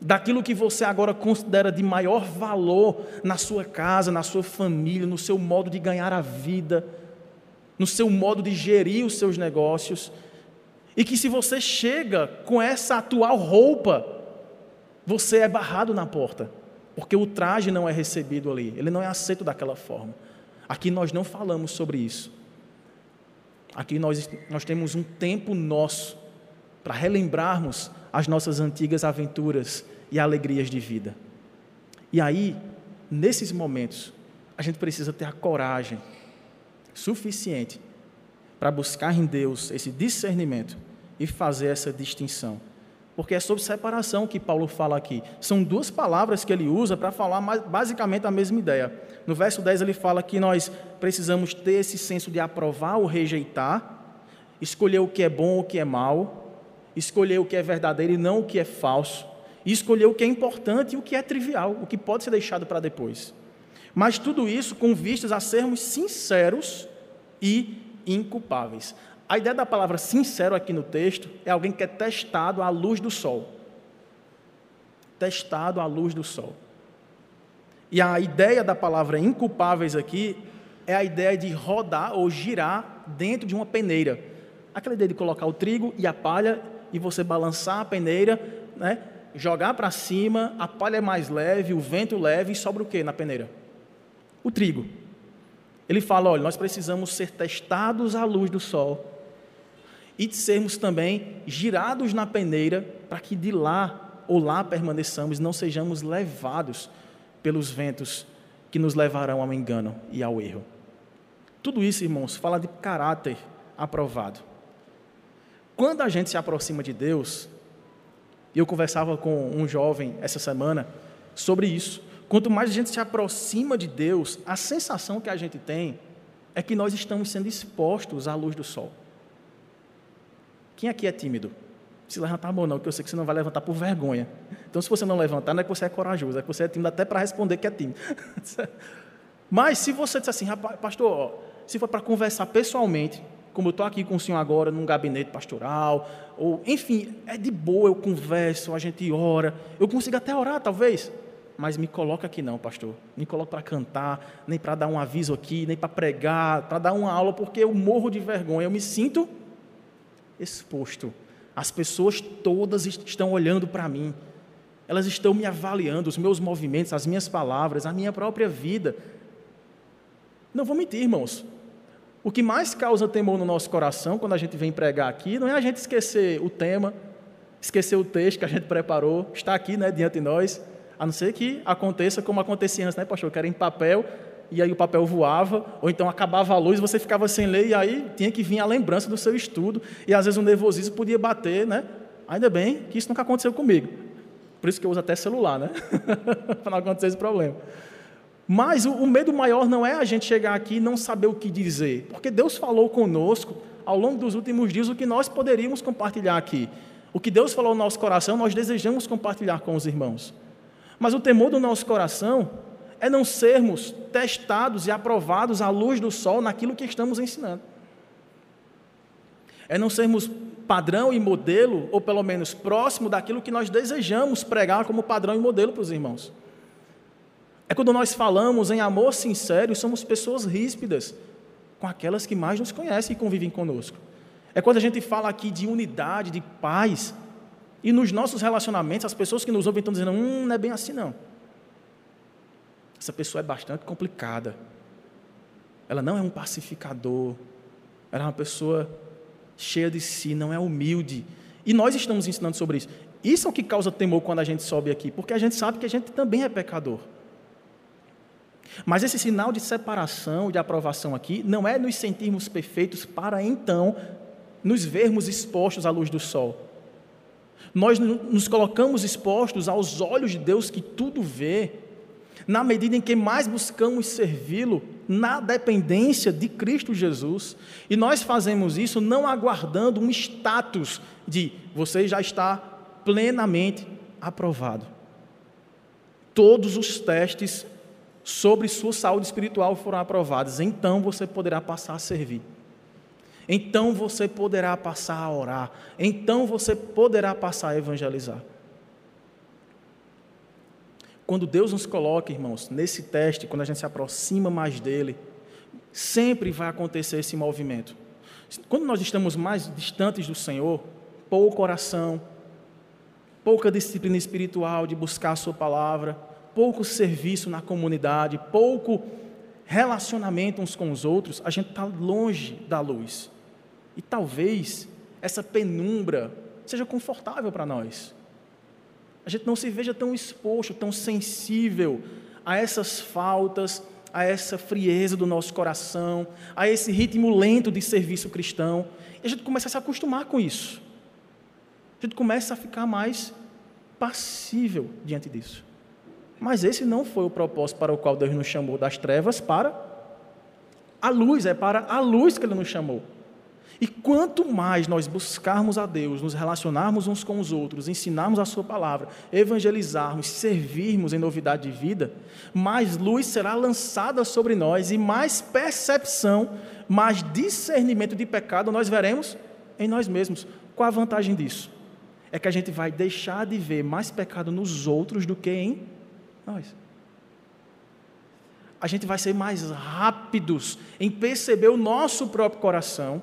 Daquilo que você agora considera de maior valor na sua casa, na sua família, no seu modo de ganhar a vida, no seu modo de gerir os seus negócios. E que se você chega com essa atual roupa, você é barrado na porta, porque o traje não é recebido ali, ele não é aceito daquela forma. Aqui nós não falamos sobre isso. Aqui nós, nós temos um tempo nosso para relembrarmos as nossas antigas aventuras e alegrias de vida. E aí, nesses momentos, a gente precisa ter a coragem suficiente para buscar em Deus esse discernimento e fazer essa distinção. Porque é sobre separação que Paulo fala aqui. São duas palavras que ele usa para falar basicamente a mesma ideia. No verso 10 ele fala que nós precisamos ter esse senso de aprovar ou rejeitar, escolher o que é bom ou o que é mal, escolher o que é verdadeiro e não o que é falso, e escolher o que é importante e o que é trivial, o que pode ser deixado para depois. Mas tudo isso com vistas a sermos sinceros e inculpáveis. A ideia da palavra sincero aqui no texto é alguém que é testado à luz do sol. Testado à luz do sol. E a ideia da palavra inculpáveis aqui é a ideia de rodar ou girar dentro de uma peneira. Aquela ideia de colocar o trigo e a palha e você balançar a peneira, né? jogar para cima, a palha é mais leve, o vento leve e sobra o que na peneira? O trigo. Ele fala: olha, nós precisamos ser testados à luz do sol e de sermos também girados na peneira para que de lá ou lá permaneçamos, não sejamos levados pelos ventos que nos levarão ao engano e ao erro. Tudo isso, irmãos, fala de caráter aprovado. Quando a gente se aproxima de Deus, eu conversava com um jovem essa semana sobre isso. Quanto mais a gente se aproxima de Deus, a sensação que a gente tem é que nós estamos sendo expostos à luz do sol. Quem aqui é tímido? Se levantar a mão não, porque eu sei que você não vai levantar por vergonha. Então, se você não levantar, não é que você é corajoso, é que você é tímido até para responder que é tímido. Mas se você disser assim, pastor, se for para conversar pessoalmente, como eu estou aqui com o senhor agora, num gabinete pastoral, ou enfim, é de boa, eu converso, a gente ora, eu consigo até orar, talvez, mas me coloca aqui não, pastor. Me coloca para cantar, nem para dar um aviso aqui, nem para pregar, para dar uma aula, porque eu morro de vergonha, eu me sinto exposto. As pessoas todas estão olhando para mim. Elas estão me avaliando, os meus movimentos, as minhas palavras, a minha própria vida. Não vou mentir, irmãos. O que mais causa temor no nosso coração quando a gente vem pregar aqui não é a gente esquecer o tema, esquecer o texto que a gente preparou, está aqui né, diante de nós, a não ser que aconteça como acontecia antes, né, pastor? Que era em papel, e aí o papel voava, ou então acabava a luz, você ficava sem ler, e aí tinha que vir a lembrança do seu estudo, e às vezes o nervosismo podia bater, né? Ainda bem que isso nunca aconteceu comigo. Por isso que eu uso até celular, né? Para não acontecer esse problema. Mas o, medo maior não é a gente chegar aqui e não saber o que dizer, porque Deus falou conosco ao longo dos últimos dias o que nós poderíamos compartilhar aqui. O que Deus falou no nosso coração, nós desejamos compartilhar com os irmãos. Mas o temor do nosso coração é não sermos testados e aprovados à luz do sol naquilo que estamos ensinando. É não sermos padrão e modelo, ou pelo menos próximo daquilo que nós desejamos pregar como padrão e modelo para os irmãos. É quando nós falamos em amor sincero e somos pessoas ríspidas com aquelas que mais nos conhecem e convivem conosco. É quando a gente fala aqui de unidade, de paz, e nos nossos relacionamentos as pessoas que nos ouvem estão dizendo: hum, não é bem assim não. Essa pessoa é bastante complicada. Ela não é um pacificador. Ela é uma pessoa cheia de si, não é humilde. E nós estamos ensinando sobre isso. Isso é o que causa temor quando a gente sobe aqui, porque a gente sabe que a gente também é pecador. Mas esse sinal de separação, de aprovação aqui, não é nos sentirmos perfeitos para então nos vermos expostos à luz do sol. Nós nos colocamos expostos aos olhos de Deus que tudo vê, na medida em que mais buscamos servi-lo na dependência de Cristo Jesus. E nós fazemos isso não aguardando um status de você já está plenamente aprovado. Todos os testes sobre sua saúde espiritual foram aprovados, então você poderá passar a servir. Então você poderá passar a orar. Então você poderá passar a evangelizar. Quando Deus nos coloca, irmãos, nesse teste, quando a gente se aproxima mais dele, sempre vai acontecer esse movimento. Quando nós estamos mais distantes do Senhor, pouco oração, pouca disciplina espiritual de buscar a Sua palavra, pouco serviço na comunidade, pouco relacionamento uns com os outros, a gente está longe da luz. E talvez essa penumbra seja confortável para nós. A gente não se veja tão exposto, tão sensível a essas faltas, a essa frieza do nosso coração, a esse ritmo lento de serviço cristão. E a gente começa a se acostumar com isso. A gente começa a ficar mais passível diante disso. Mas esse não foi o propósito para o qual Deus nos chamou das trevas para a luz, é para a luz que Ele nos chamou. E quanto mais nós buscarmos a Deus, nos relacionarmos uns com os outros, ensinarmos a Sua palavra, evangelizarmos, servirmos em novidade de vida, mais luz será lançada sobre nós e mais percepção, mais discernimento de pecado nós veremos em nós mesmos. Qual a vantagem disso? É que a gente vai deixar de ver mais pecado nos outros do que em nós. A gente vai ser mais rápidos em perceber o nosso próprio coração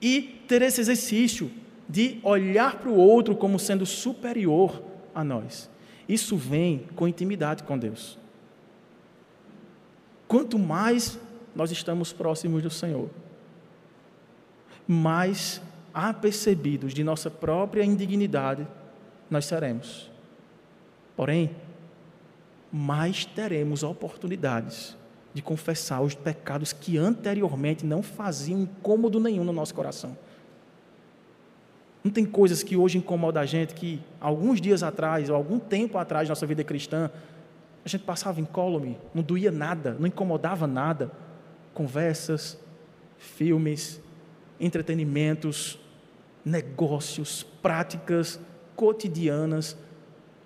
e ter esse exercício de olhar para o outro como sendo superior a nós. Isso vem com intimidade com Deus. Quanto mais nós estamos próximos do Senhor, mais apercebidos de nossa própria indignidade nós seremos. Porém, mais teremos oportunidades de confessar os pecados que anteriormente não faziam incômodo nenhum no nosso coração. Não tem coisas que hoje incomodam a gente que alguns dias atrás, ou algum tempo atrás, nossa vida cristã, a gente passava incólume, não doía nada, não incomodava nada. Conversas, filmes, entretenimentos, negócios, práticas cotidianas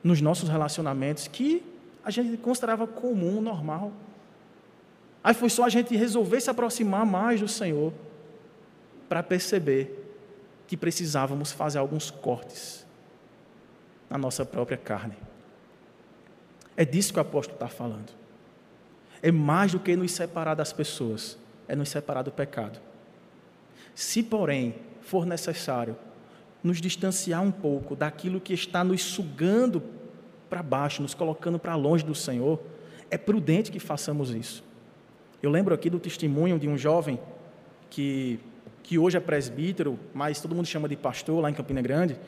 nos nossos relacionamentos que a gente considerava comum, normal. Aí foi só a gente resolver se aproximar mais do Senhor para perceber que precisávamos fazer alguns cortes na nossa própria carne. É disso que o apóstolo está falando. É mais do que nos separar das pessoas, é nos separar do pecado. Se, porém, for necessário nos distanciar um pouco daquilo que está nos sugando para baixo, nos colocando para longe do Senhor, é prudente que façamos isso. Eu lembro aqui do testemunho de um jovem que, que hoje é presbítero, mas todo mundo chama de pastor lá em Campina Grande,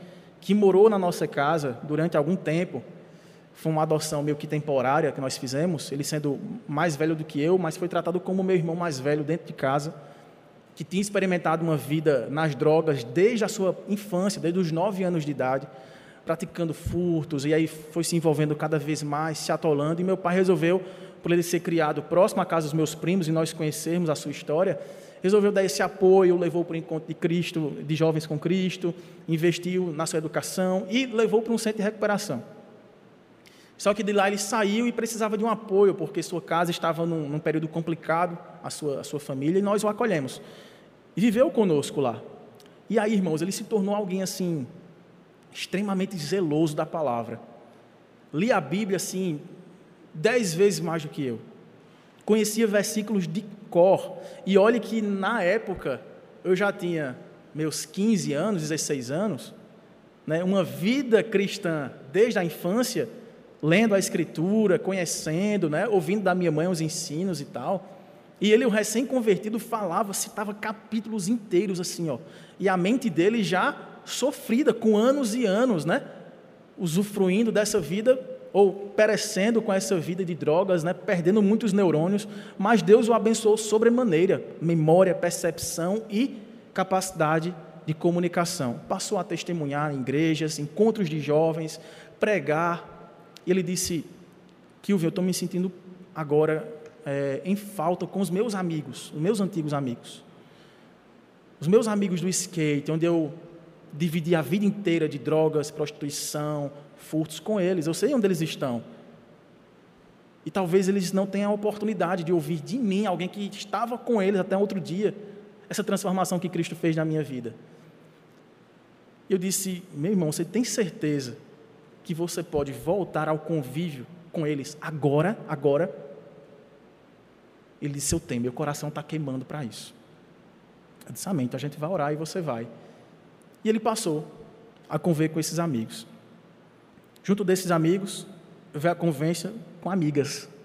que morou na nossa casa durante algum tempo. Foi uma adoção meio que temporária que nós fizemos, ele sendo mais velho do que eu, mas foi tratado como meu irmão mais velho dentro de casa, que tinha experimentado uma vida nas drogas desde a sua infância, desde os nove anos de idade praticando furtos, e aí foi se envolvendo cada vez mais, se atolando, e meu pai resolveu, por ele ser criado próximo à casa dos meus primos e nós conhecermos a sua história, resolveu dar esse apoio, levou para o encontro de Cristo, de jovens com Cristo, investiu na sua educação e levou para um centro de recuperação. Só que de lá ele saiu e precisava de um apoio, porque sua casa estava num, num período complicado, a sua, a sua família, e nós o acolhemos. E viveu conosco lá. E aí, irmãos, ele se tornou alguém assim, extremamente zeloso da palavra. Li a Bíblia assim, dez vezes mais do que eu. Conhecia versículos de cor. E olhe que na época eu já tinha meus 15 anos, 16 anos, né, uma vida cristã desde a infância, lendo a Escritura, conhecendo, né, ouvindo da minha mãe os ensinos e tal. E ele, o recém-convertido, falava, citava capítulos inteiros assim, ó. E a mente dele já sofrida com anos e anos, né? Usufruindo dessa vida ou perecendo com essa vida de drogas, né? Perdendo muitos neurônios, mas Deus o abençoou sobremaneira, memória, percepção e capacidade de comunicação. Passou a testemunhar em igrejas, encontros de jovens, pregar. E ele disse: Kilvio, eu estou me sentindo agora é, em falta com os meus amigos, os meus antigos amigos. Os meus amigos do skate, onde eu dividi a vida inteira de drogas, prostituição, furtos com eles. Eu sei onde eles estão. E talvez eles não tenham a oportunidade de ouvir de mim, alguém que estava com eles até outro dia, essa transformação que Cristo fez na minha vida. Eu disse, meu irmão, você tem certeza que você pode voltar ao convívio com eles agora, agora, ele disse: Eu tenho, meu coração está queimando para isso. Eu disse: Amém, então a gente vai orar e você vai. E ele passou a conviver com esses amigos. Junto desses amigos, veio a convivência com amigas.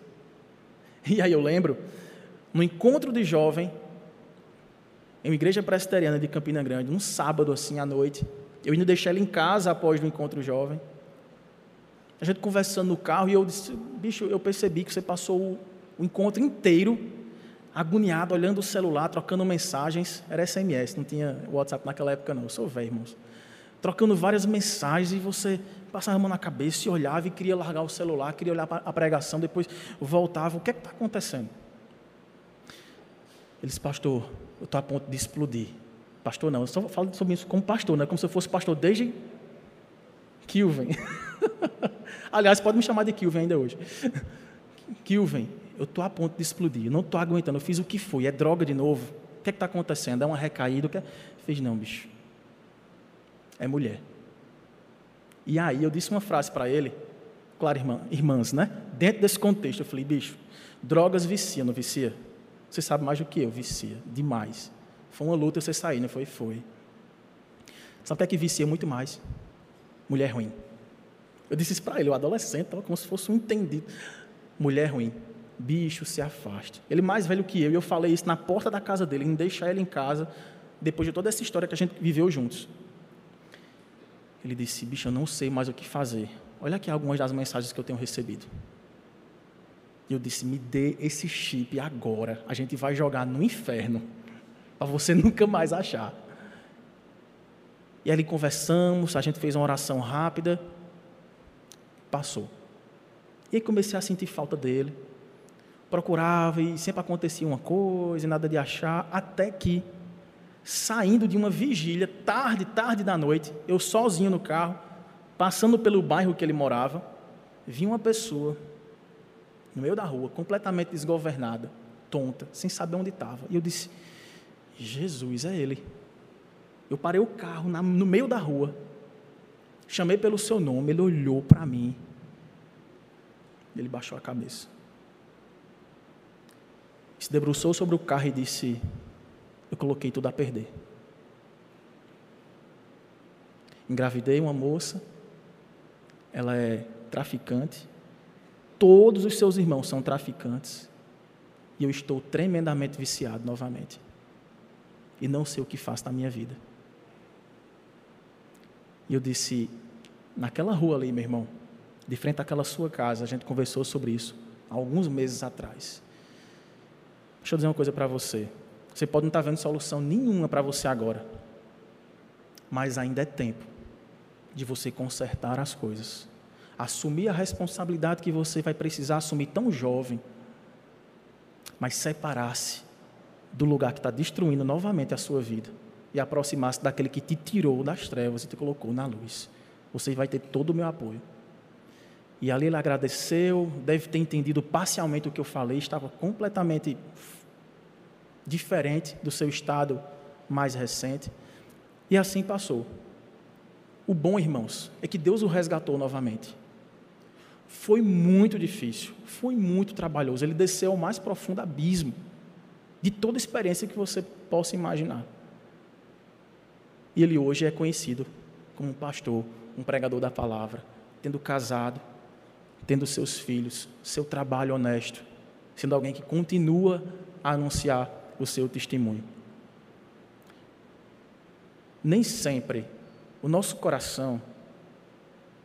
E aí eu lembro, no encontro de jovem, em uma igreja presbiteriana de Campina Grande, um sábado assim à noite, eu indo deixar ele em casa após o encontro jovem. A gente conversando no carro e eu disse: Bicho, eu percebi que você passou o, o encontro inteiro agoniado, olhando o celular, trocando mensagens. Era SMS, não tinha WhatsApp naquela época, não. Eu sou velho, irmãos. Trocando várias mensagens e você passava a mão na cabeça e olhava e queria largar o celular, queria olhar a pregação, depois voltava. O que é que está acontecendo? Ele disse, pastor, eu estou a ponto de explodir. Pastor, não, eu só falo sobre isso como pastor, não é como se eu fosse pastor desde Kilven. Aliás, pode me chamar de Kilven ainda hoje. Kilven, eu estou a ponto de explodir, eu não estou aguentando, eu fiz o que foi, é droga de novo. O que é está acontecendo? É uma recaída? Que é? Fez, não, bicho. É mulher. E aí eu disse uma frase para ele, claro, irmã, irmãs, né? Dentro desse contexto, eu falei, bicho, drogas vicia, não vicia? Você sabe mais do que eu, vicia, demais. Foi uma luta você sair, não foi? Foi. Sabe o que é que vicia muito mais? Mulher ruim. Eu disse isso para ele, o adolescente, como se fosse um entendido. Mulher ruim bicho, se afaste. Ele mais velho que eu, e eu falei isso na porta da casa dele, em deixar ele em casa, depois de toda essa história que a gente viveu juntos. Ele disse: Bicho, eu não sei mais o que fazer. Olha aqui algumas das mensagens que eu tenho recebido. E eu disse: Me dê esse chip agora. A gente vai jogar no inferno, para você nunca mais achar. E ali conversamos, a gente fez uma oração rápida. Passou. E aí comecei a sentir falta dele procurava e sempre acontecia uma coisa, nada de achar, até que, saindo de uma vigília, tarde, tarde da noite, eu sozinho no carro, passando pelo bairro que ele morava, vi uma pessoa no meio da rua, completamente desgovernada, tonta, sem saber onde estava. E eu disse: Jesus, é ele. Eu parei o carro no meio da rua, chamei pelo seu nome, ele olhou para mim, ele baixou a cabeça se debruçou sobre o carro e disse: Eu coloquei tudo a perder. Engravidei uma moça, ela é traficante, todos os seus irmãos são traficantes, e eu estou tremendamente viciado novamente. E não sei o que faço na minha vida. E eu disse: Naquela rua ali, meu irmão, de frente àquela sua casa, a gente conversou sobre isso alguns meses atrás. Deixa eu dizer uma coisa para você. Você pode não estar tá vendo solução nenhuma para você agora, mas ainda é tempo de você consertar as coisas. Assumir a responsabilidade que você vai precisar assumir tão jovem, mas separar-se do lugar que está destruindo novamente a sua vida e aproximar-se daquele que te tirou das trevas e te colocou na luz. Você vai ter todo o meu apoio. E ali ele agradeceu, deve ter entendido parcialmente o que eu falei, estava completamente diferente do seu estado mais recente. E assim passou. O bom, irmãos, é que Deus o resgatou novamente. Foi muito difícil, foi muito trabalhoso. Ele desceu ao mais profundo abismo de toda experiência que você possa imaginar. E ele hoje é conhecido como um pastor, um pregador da palavra, tendo casado, tendo seus filhos, seu trabalho honesto, sendo alguém que continua a anunciar o seu testemunho. Nem sempre o nosso coração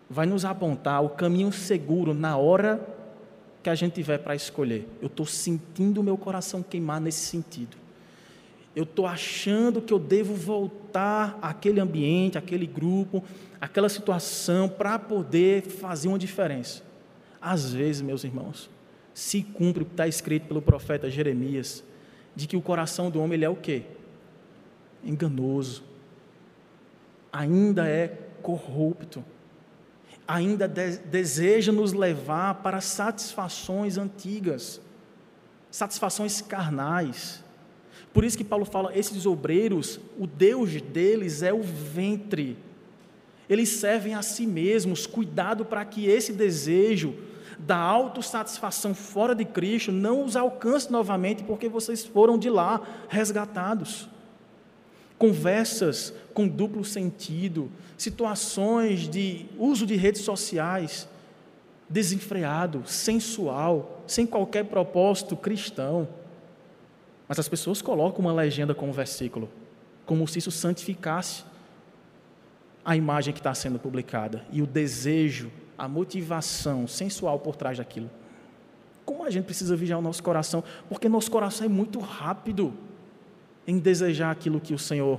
vai nos apontar o caminho seguro na hora que a gente tiver para escolher. Eu estou sentindo o meu coração queimar nesse sentido. Eu estou achando que eu devo voltar àquele ambiente, àquele grupo, àquela situação para poder fazer uma diferença. Às vezes, meus irmãos, se cumpre o que está escrito pelo profeta Jeremias, de que o coração do homem ele é o quê? Enganoso. Ainda é corrupto. Ainda de deseja nos levar para satisfações antigas, satisfações carnais. Por isso que Paulo fala, esses obreiros, o Deus deles é o ventre. eles servem a si mesmos. Cuidado para que esse desejo da autossatisfação fora de Cristo não os alcance novamente, porque vocês foram de lá resgatados. Conversas com duplo sentido, situações de uso de redes sociais, desenfreado, sensual, sem qualquer propósito cristão. Mas as pessoas colocam uma legenda com um versículo, como se isso santificasse a imagem que está sendo publicada e o desejo, a motivação sensual por trás daquilo. Como a gente precisa vigiar o nosso coração, porque nosso coração é muito rápido em desejar aquilo que o Senhor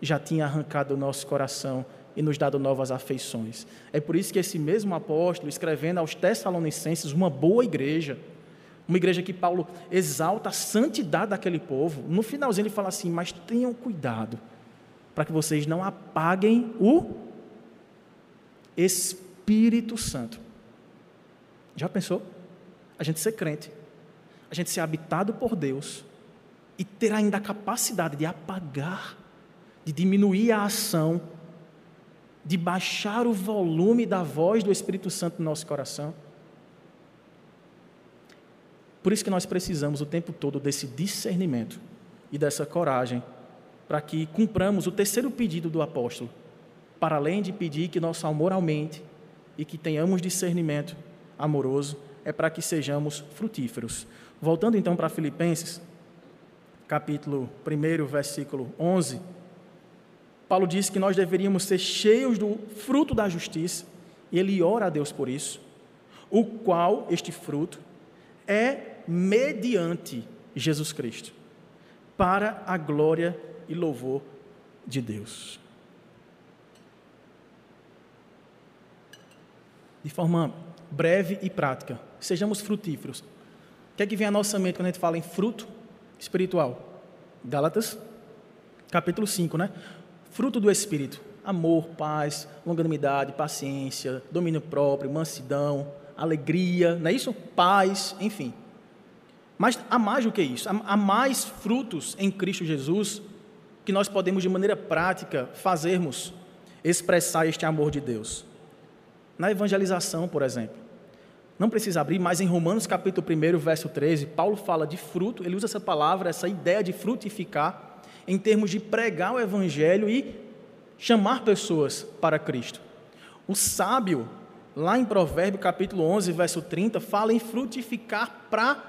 já tinha arrancado do nosso coração e nos dado novas afeições. É por isso que esse mesmo apóstolo, escrevendo aos Tessalonicenses, uma boa igreja, uma igreja que Paulo exalta a santidade daquele povo, no finalzinho ele fala assim: Mas tenham cuidado, para que vocês não apaguem o Espírito Santo. Já pensou? A gente ser crente, a gente ser habitado por Deus e ter ainda a capacidade de apagar, de diminuir a ação de baixar o volume da voz do Espírito Santo no nosso coração. Por isso que nós precisamos o tempo todo desse discernimento e dessa coragem para que cumpramos o terceiro pedido do apóstolo, para além de pedir que nosso amor aumente e que tenhamos discernimento amoroso, é para que sejamos frutíferos. Voltando então para Filipenses, capítulo 1, versículo 11. Paulo diz que nós deveríamos ser cheios do fruto da justiça, e ele ora a Deus por isso, o qual, este fruto, é mediante Jesus Cristo, para a glória e louvor de Deus. De forma breve e prática, sejamos frutíferos. O que é que vem à nossa mente quando a gente fala em fruto espiritual? Gálatas, capítulo 5, né? Fruto do Espírito: amor, paz, longanimidade, paciência, domínio próprio, mansidão, alegria, não é isso? Paz, enfim. Mas há mais do que isso, há mais frutos em Cristo Jesus que nós podemos, de maneira prática, fazermos expressar este amor de Deus. Na evangelização, por exemplo. Não precisa abrir, mas em Romanos capítulo 1, verso 13, Paulo fala de fruto, ele usa essa palavra, essa ideia de frutificar, em termos de pregar o Evangelho e chamar pessoas para Cristo. O sábio, lá em Provérbio capítulo 11, verso 30, fala em frutificar para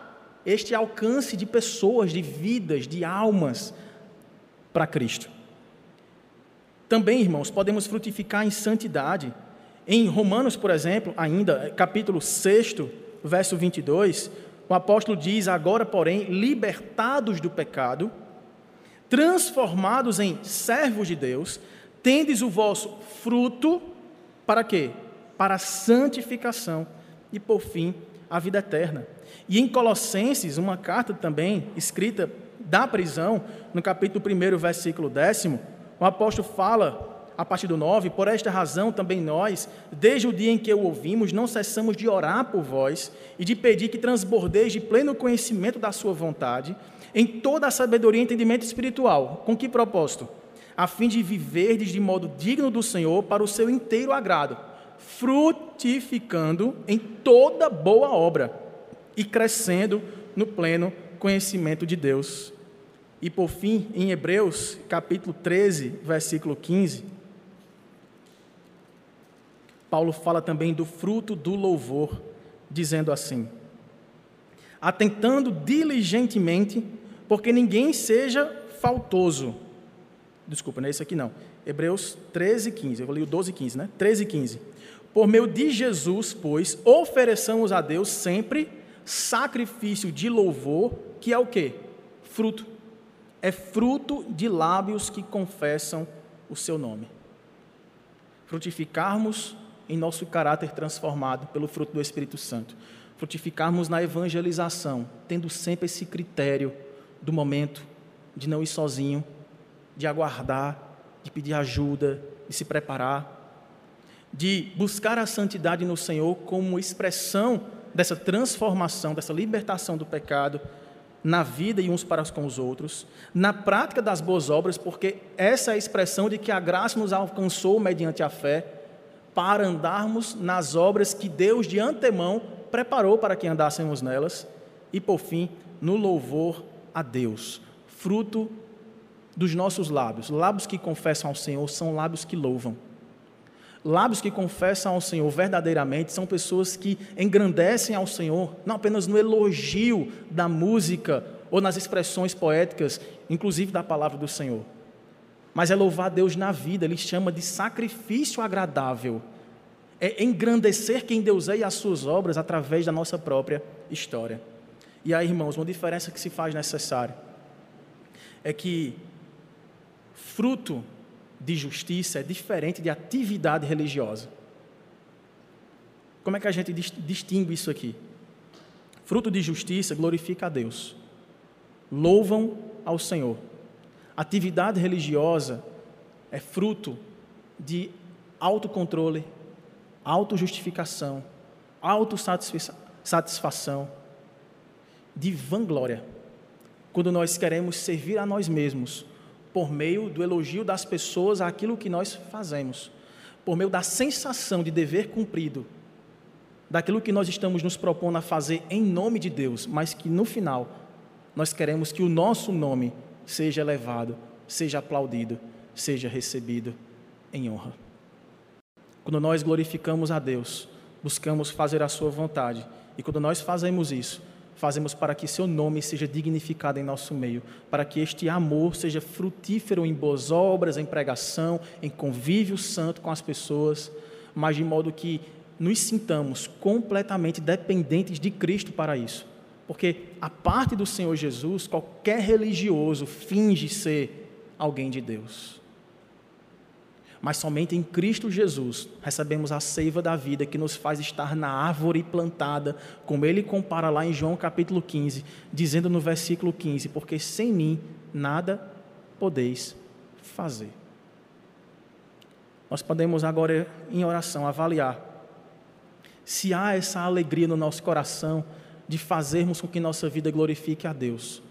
este alcance de pessoas, de vidas, de almas para Cristo. Também, irmãos, podemos frutificar em santidade. Em Romanos, por exemplo, ainda, capítulo 6, verso 22, o apóstolo diz: Agora, porém, libertados do pecado, transformados em servos de Deus, tendes o vosso fruto para quê? Para a santificação e, por fim, a vida eterna. E em Colossenses, uma carta também escrita da prisão, no capítulo 1, versículo 10, o apóstolo fala, a partir do 9, por esta razão também nós, desde o dia em que o ouvimos, não cessamos de orar por vós e de pedir que transbordeis de pleno conhecimento da sua vontade, em toda a sabedoria e entendimento espiritual. Com que propósito? A fim de viverdes de modo digno do Senhor para o seu inteiro agrado, frutificando em toda boa obra e crescendo no pleno conhecimento de Deus. E por fim, em Hebreus, capítulo 13, versículo 15, Paulo fala também do fruto do louvor, dizendo assim: atentando diligentemente porque ninguém seja faltoso. Desculpa, não é isso aqui não. Hebreus 13, 15. Eu li o 12, 15, né? 13, 15. Por meio de Jesus, pois, ofereçamos a Deus sempre sacrifício de louvor, que é o quê? Fruto. É fruto de lábios que confessam o seu nome. Frutificarmos em nosso caráter transformado pelo fruto do Espírito Santo. Frutificarmos na evangelização, tendo sempre esse critério do momento, de não ir sozinho, de aguardar, de pedir ajuda, de se preparar, de buscar a santidade no Senhor como expressão dessa transformação, dessa libertação do pecado na vida e uns para com os outros, na prática das boas obras, porque essa é a expressão de que a graça nos alcançou mediante a fé, para andarmos nas obras que Deus de antemão preparou para que andássemos nelas, e por fim, no louvor a Deus, fruto dos nossos lábios. Lábios que confessam ao Senhor são lábios que louvam. Lábios que confessam ao Senhor verdadeiramente são pessoas que engrandecem ao Senhor, não apenas no elogio da música ou nas expressões poéticas, inclusive da palavra do Senhor, mas é louvar Deus na vida, ele chama de sacrifício agradável. É engrandecer quem Deus é e as suas obras através da nossa própria história. E aí, irmãos, uma diferença que se faz necessária é que fruto de justiça é diferente de atividade religiosa. Como é que a gente distingue isso aqui? Fruto de justiça glorifica a Deus, louvam ao Senhor. Atividade religiosa é fruto de autocontrole, autojustificação, autossatisfação, de vanglória. Quando nós queremos servir a nós mesmos por meio do elogio das pessoas àquilo que nós fazemos, por meio da sensação de dever cumprido, daquilo que nós estamos nos propondo a fazer em nome de Deus, mas que no final nós queremos que o nosso nome seja elevado, seja aplaudido, seja recebido em honra. Quando nós glorificamos a Deus, buscamos fazer a Sua vontade, e quando nós fazemos isso, fazemos para que seu nome seja dignificado em nosso meio, para que este amor seja frutífero em boas obras, em pregação, em convívio santo com as pessoas, mas de modo que nos sintamos completamente dependentes de Cristo para isso. Porque a parte do Senhor Jesus, qualquer religioso finge ser alguém de Deus mas somente em Cristo Jesus recebemos a seiva da vida que nos faz estar na árvore plantada, como ele compara lá em João capítulo 15, dizendo no versículo 15: Porque sem mim nada podeis fazer. Nós podemos agora, em oração, avaliar se há essa alegria no nosso coração de fazermos com que nossa vida glorifique a Deus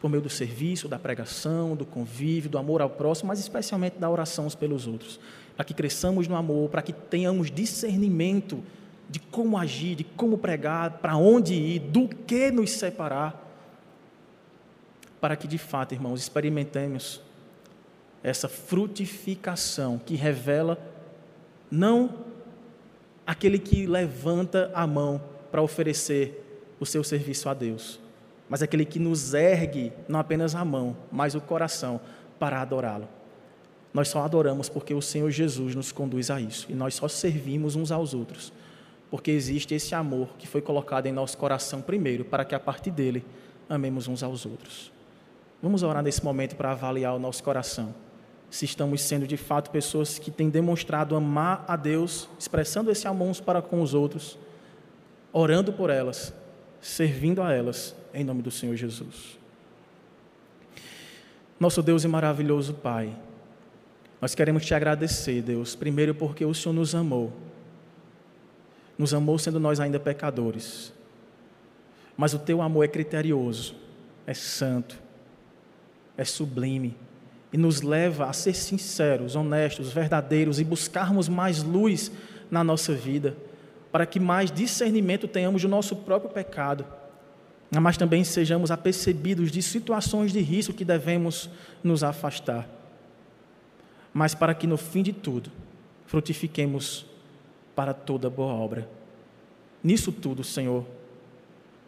por meio do serviço, da pregação, do convívio, do amor ao próximo, mas especialmente da oração uns pelos outros. Para que cresçamos no amor, para que tenhamos discernimento de como agir, de como pregar, para onde ir, do que nos separar. Para que de fato, irmãos, experimentemos essa frutificação que revela não aquele que levanta a mão para oferecer o seu serviço a Deus, mas aquele que nos ergue não apenas a mão, mas o coração para adorá-lo. Nós só adoramos porque o Senhor Jesus nos conduz a isso e nós só servimos uns aos outros, porque existe esse amor que foi colocado em nosso coração primeiro, para que a partir dele amemos uns aos outros. Vamos orar nesse momento para avaliar o nosso coração. Se estamos sendo de fato pessoas que têm demonstrado amar a Deus, expressando esse amor uns para com os outros, orando por elas, servindo a elas em nome do Senhor Jesus. Nosso Deus e maravilhoso Pai, nós queremos te agradecer, Deus, primeiro porque o Senhor nos amou, nos amou sendo nós ainda pecadores, mas o teu amor é criterioso, é santo, é sublime e nos leva a ser sinceros, honestos, verdadeiros e buscarmos mais luz na nossa vida, para que mais discernimento tenhamos do nosso próprio pecado mas também sejamos apercebidos de situações de risco que devemos nos afastar. Mas para que no fim de tudo frutifiquemos para toda boa obra. Nisso tudo, Senhor,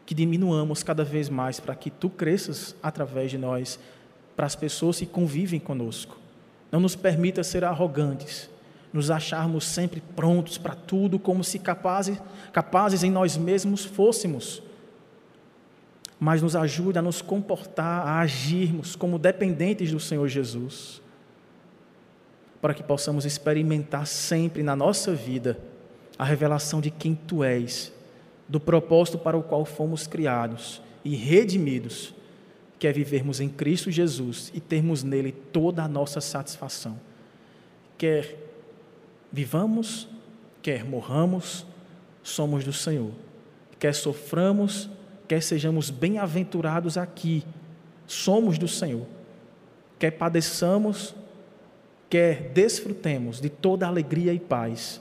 que diminuamos cada vez mais para que tu cresças através de nós, para as pessoas que convivem conosco. Não nos permita ser arrogantes, nos acharmos sempre prontos para tudo, como se capazes, capazes em nós mesmos fôssemos mas nos ajude a nos comportar, a agirmos como dependentes do Senhor Jesus, para que possamos experimentar sempre na nossa vida a revelação de quem Tu és, do propósito para o qual fomos criados e redimidos, que é vivermos em Cristo Jesus e termos nele toda a nossa satisfação. Quer vivamos, quer morramos, somos do Senhor. Quer soframos, quer sejamos bem-aventurados aqui, somos do Senhor. Quer padeçamos, quer desfrutemos de toda alegria e paz,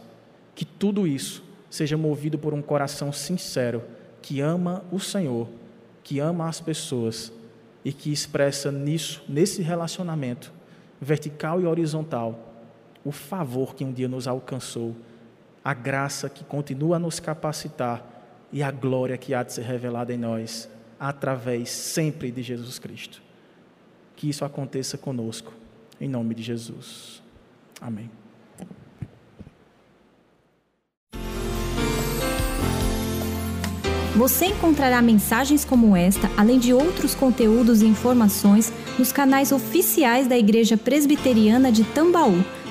Que tudo isso seja movido por um coração sincero, que ama o Senhor, que ama as pessoas e que expressa nisso, nesse relacionamento vertical e horizontal, o favor que um dia nos alcançou, a graça que continua a nos capacitar e a glória que há de ser revelada em nós, através sempre de Jesus Cristo. Que isso aconteça conosco, em nome de Jesus. Amém. Você encontrará mensagens como esta, além de outros conteúdos e informações, nos canais oficiais da Igreja Presbiteriana de Tambaú,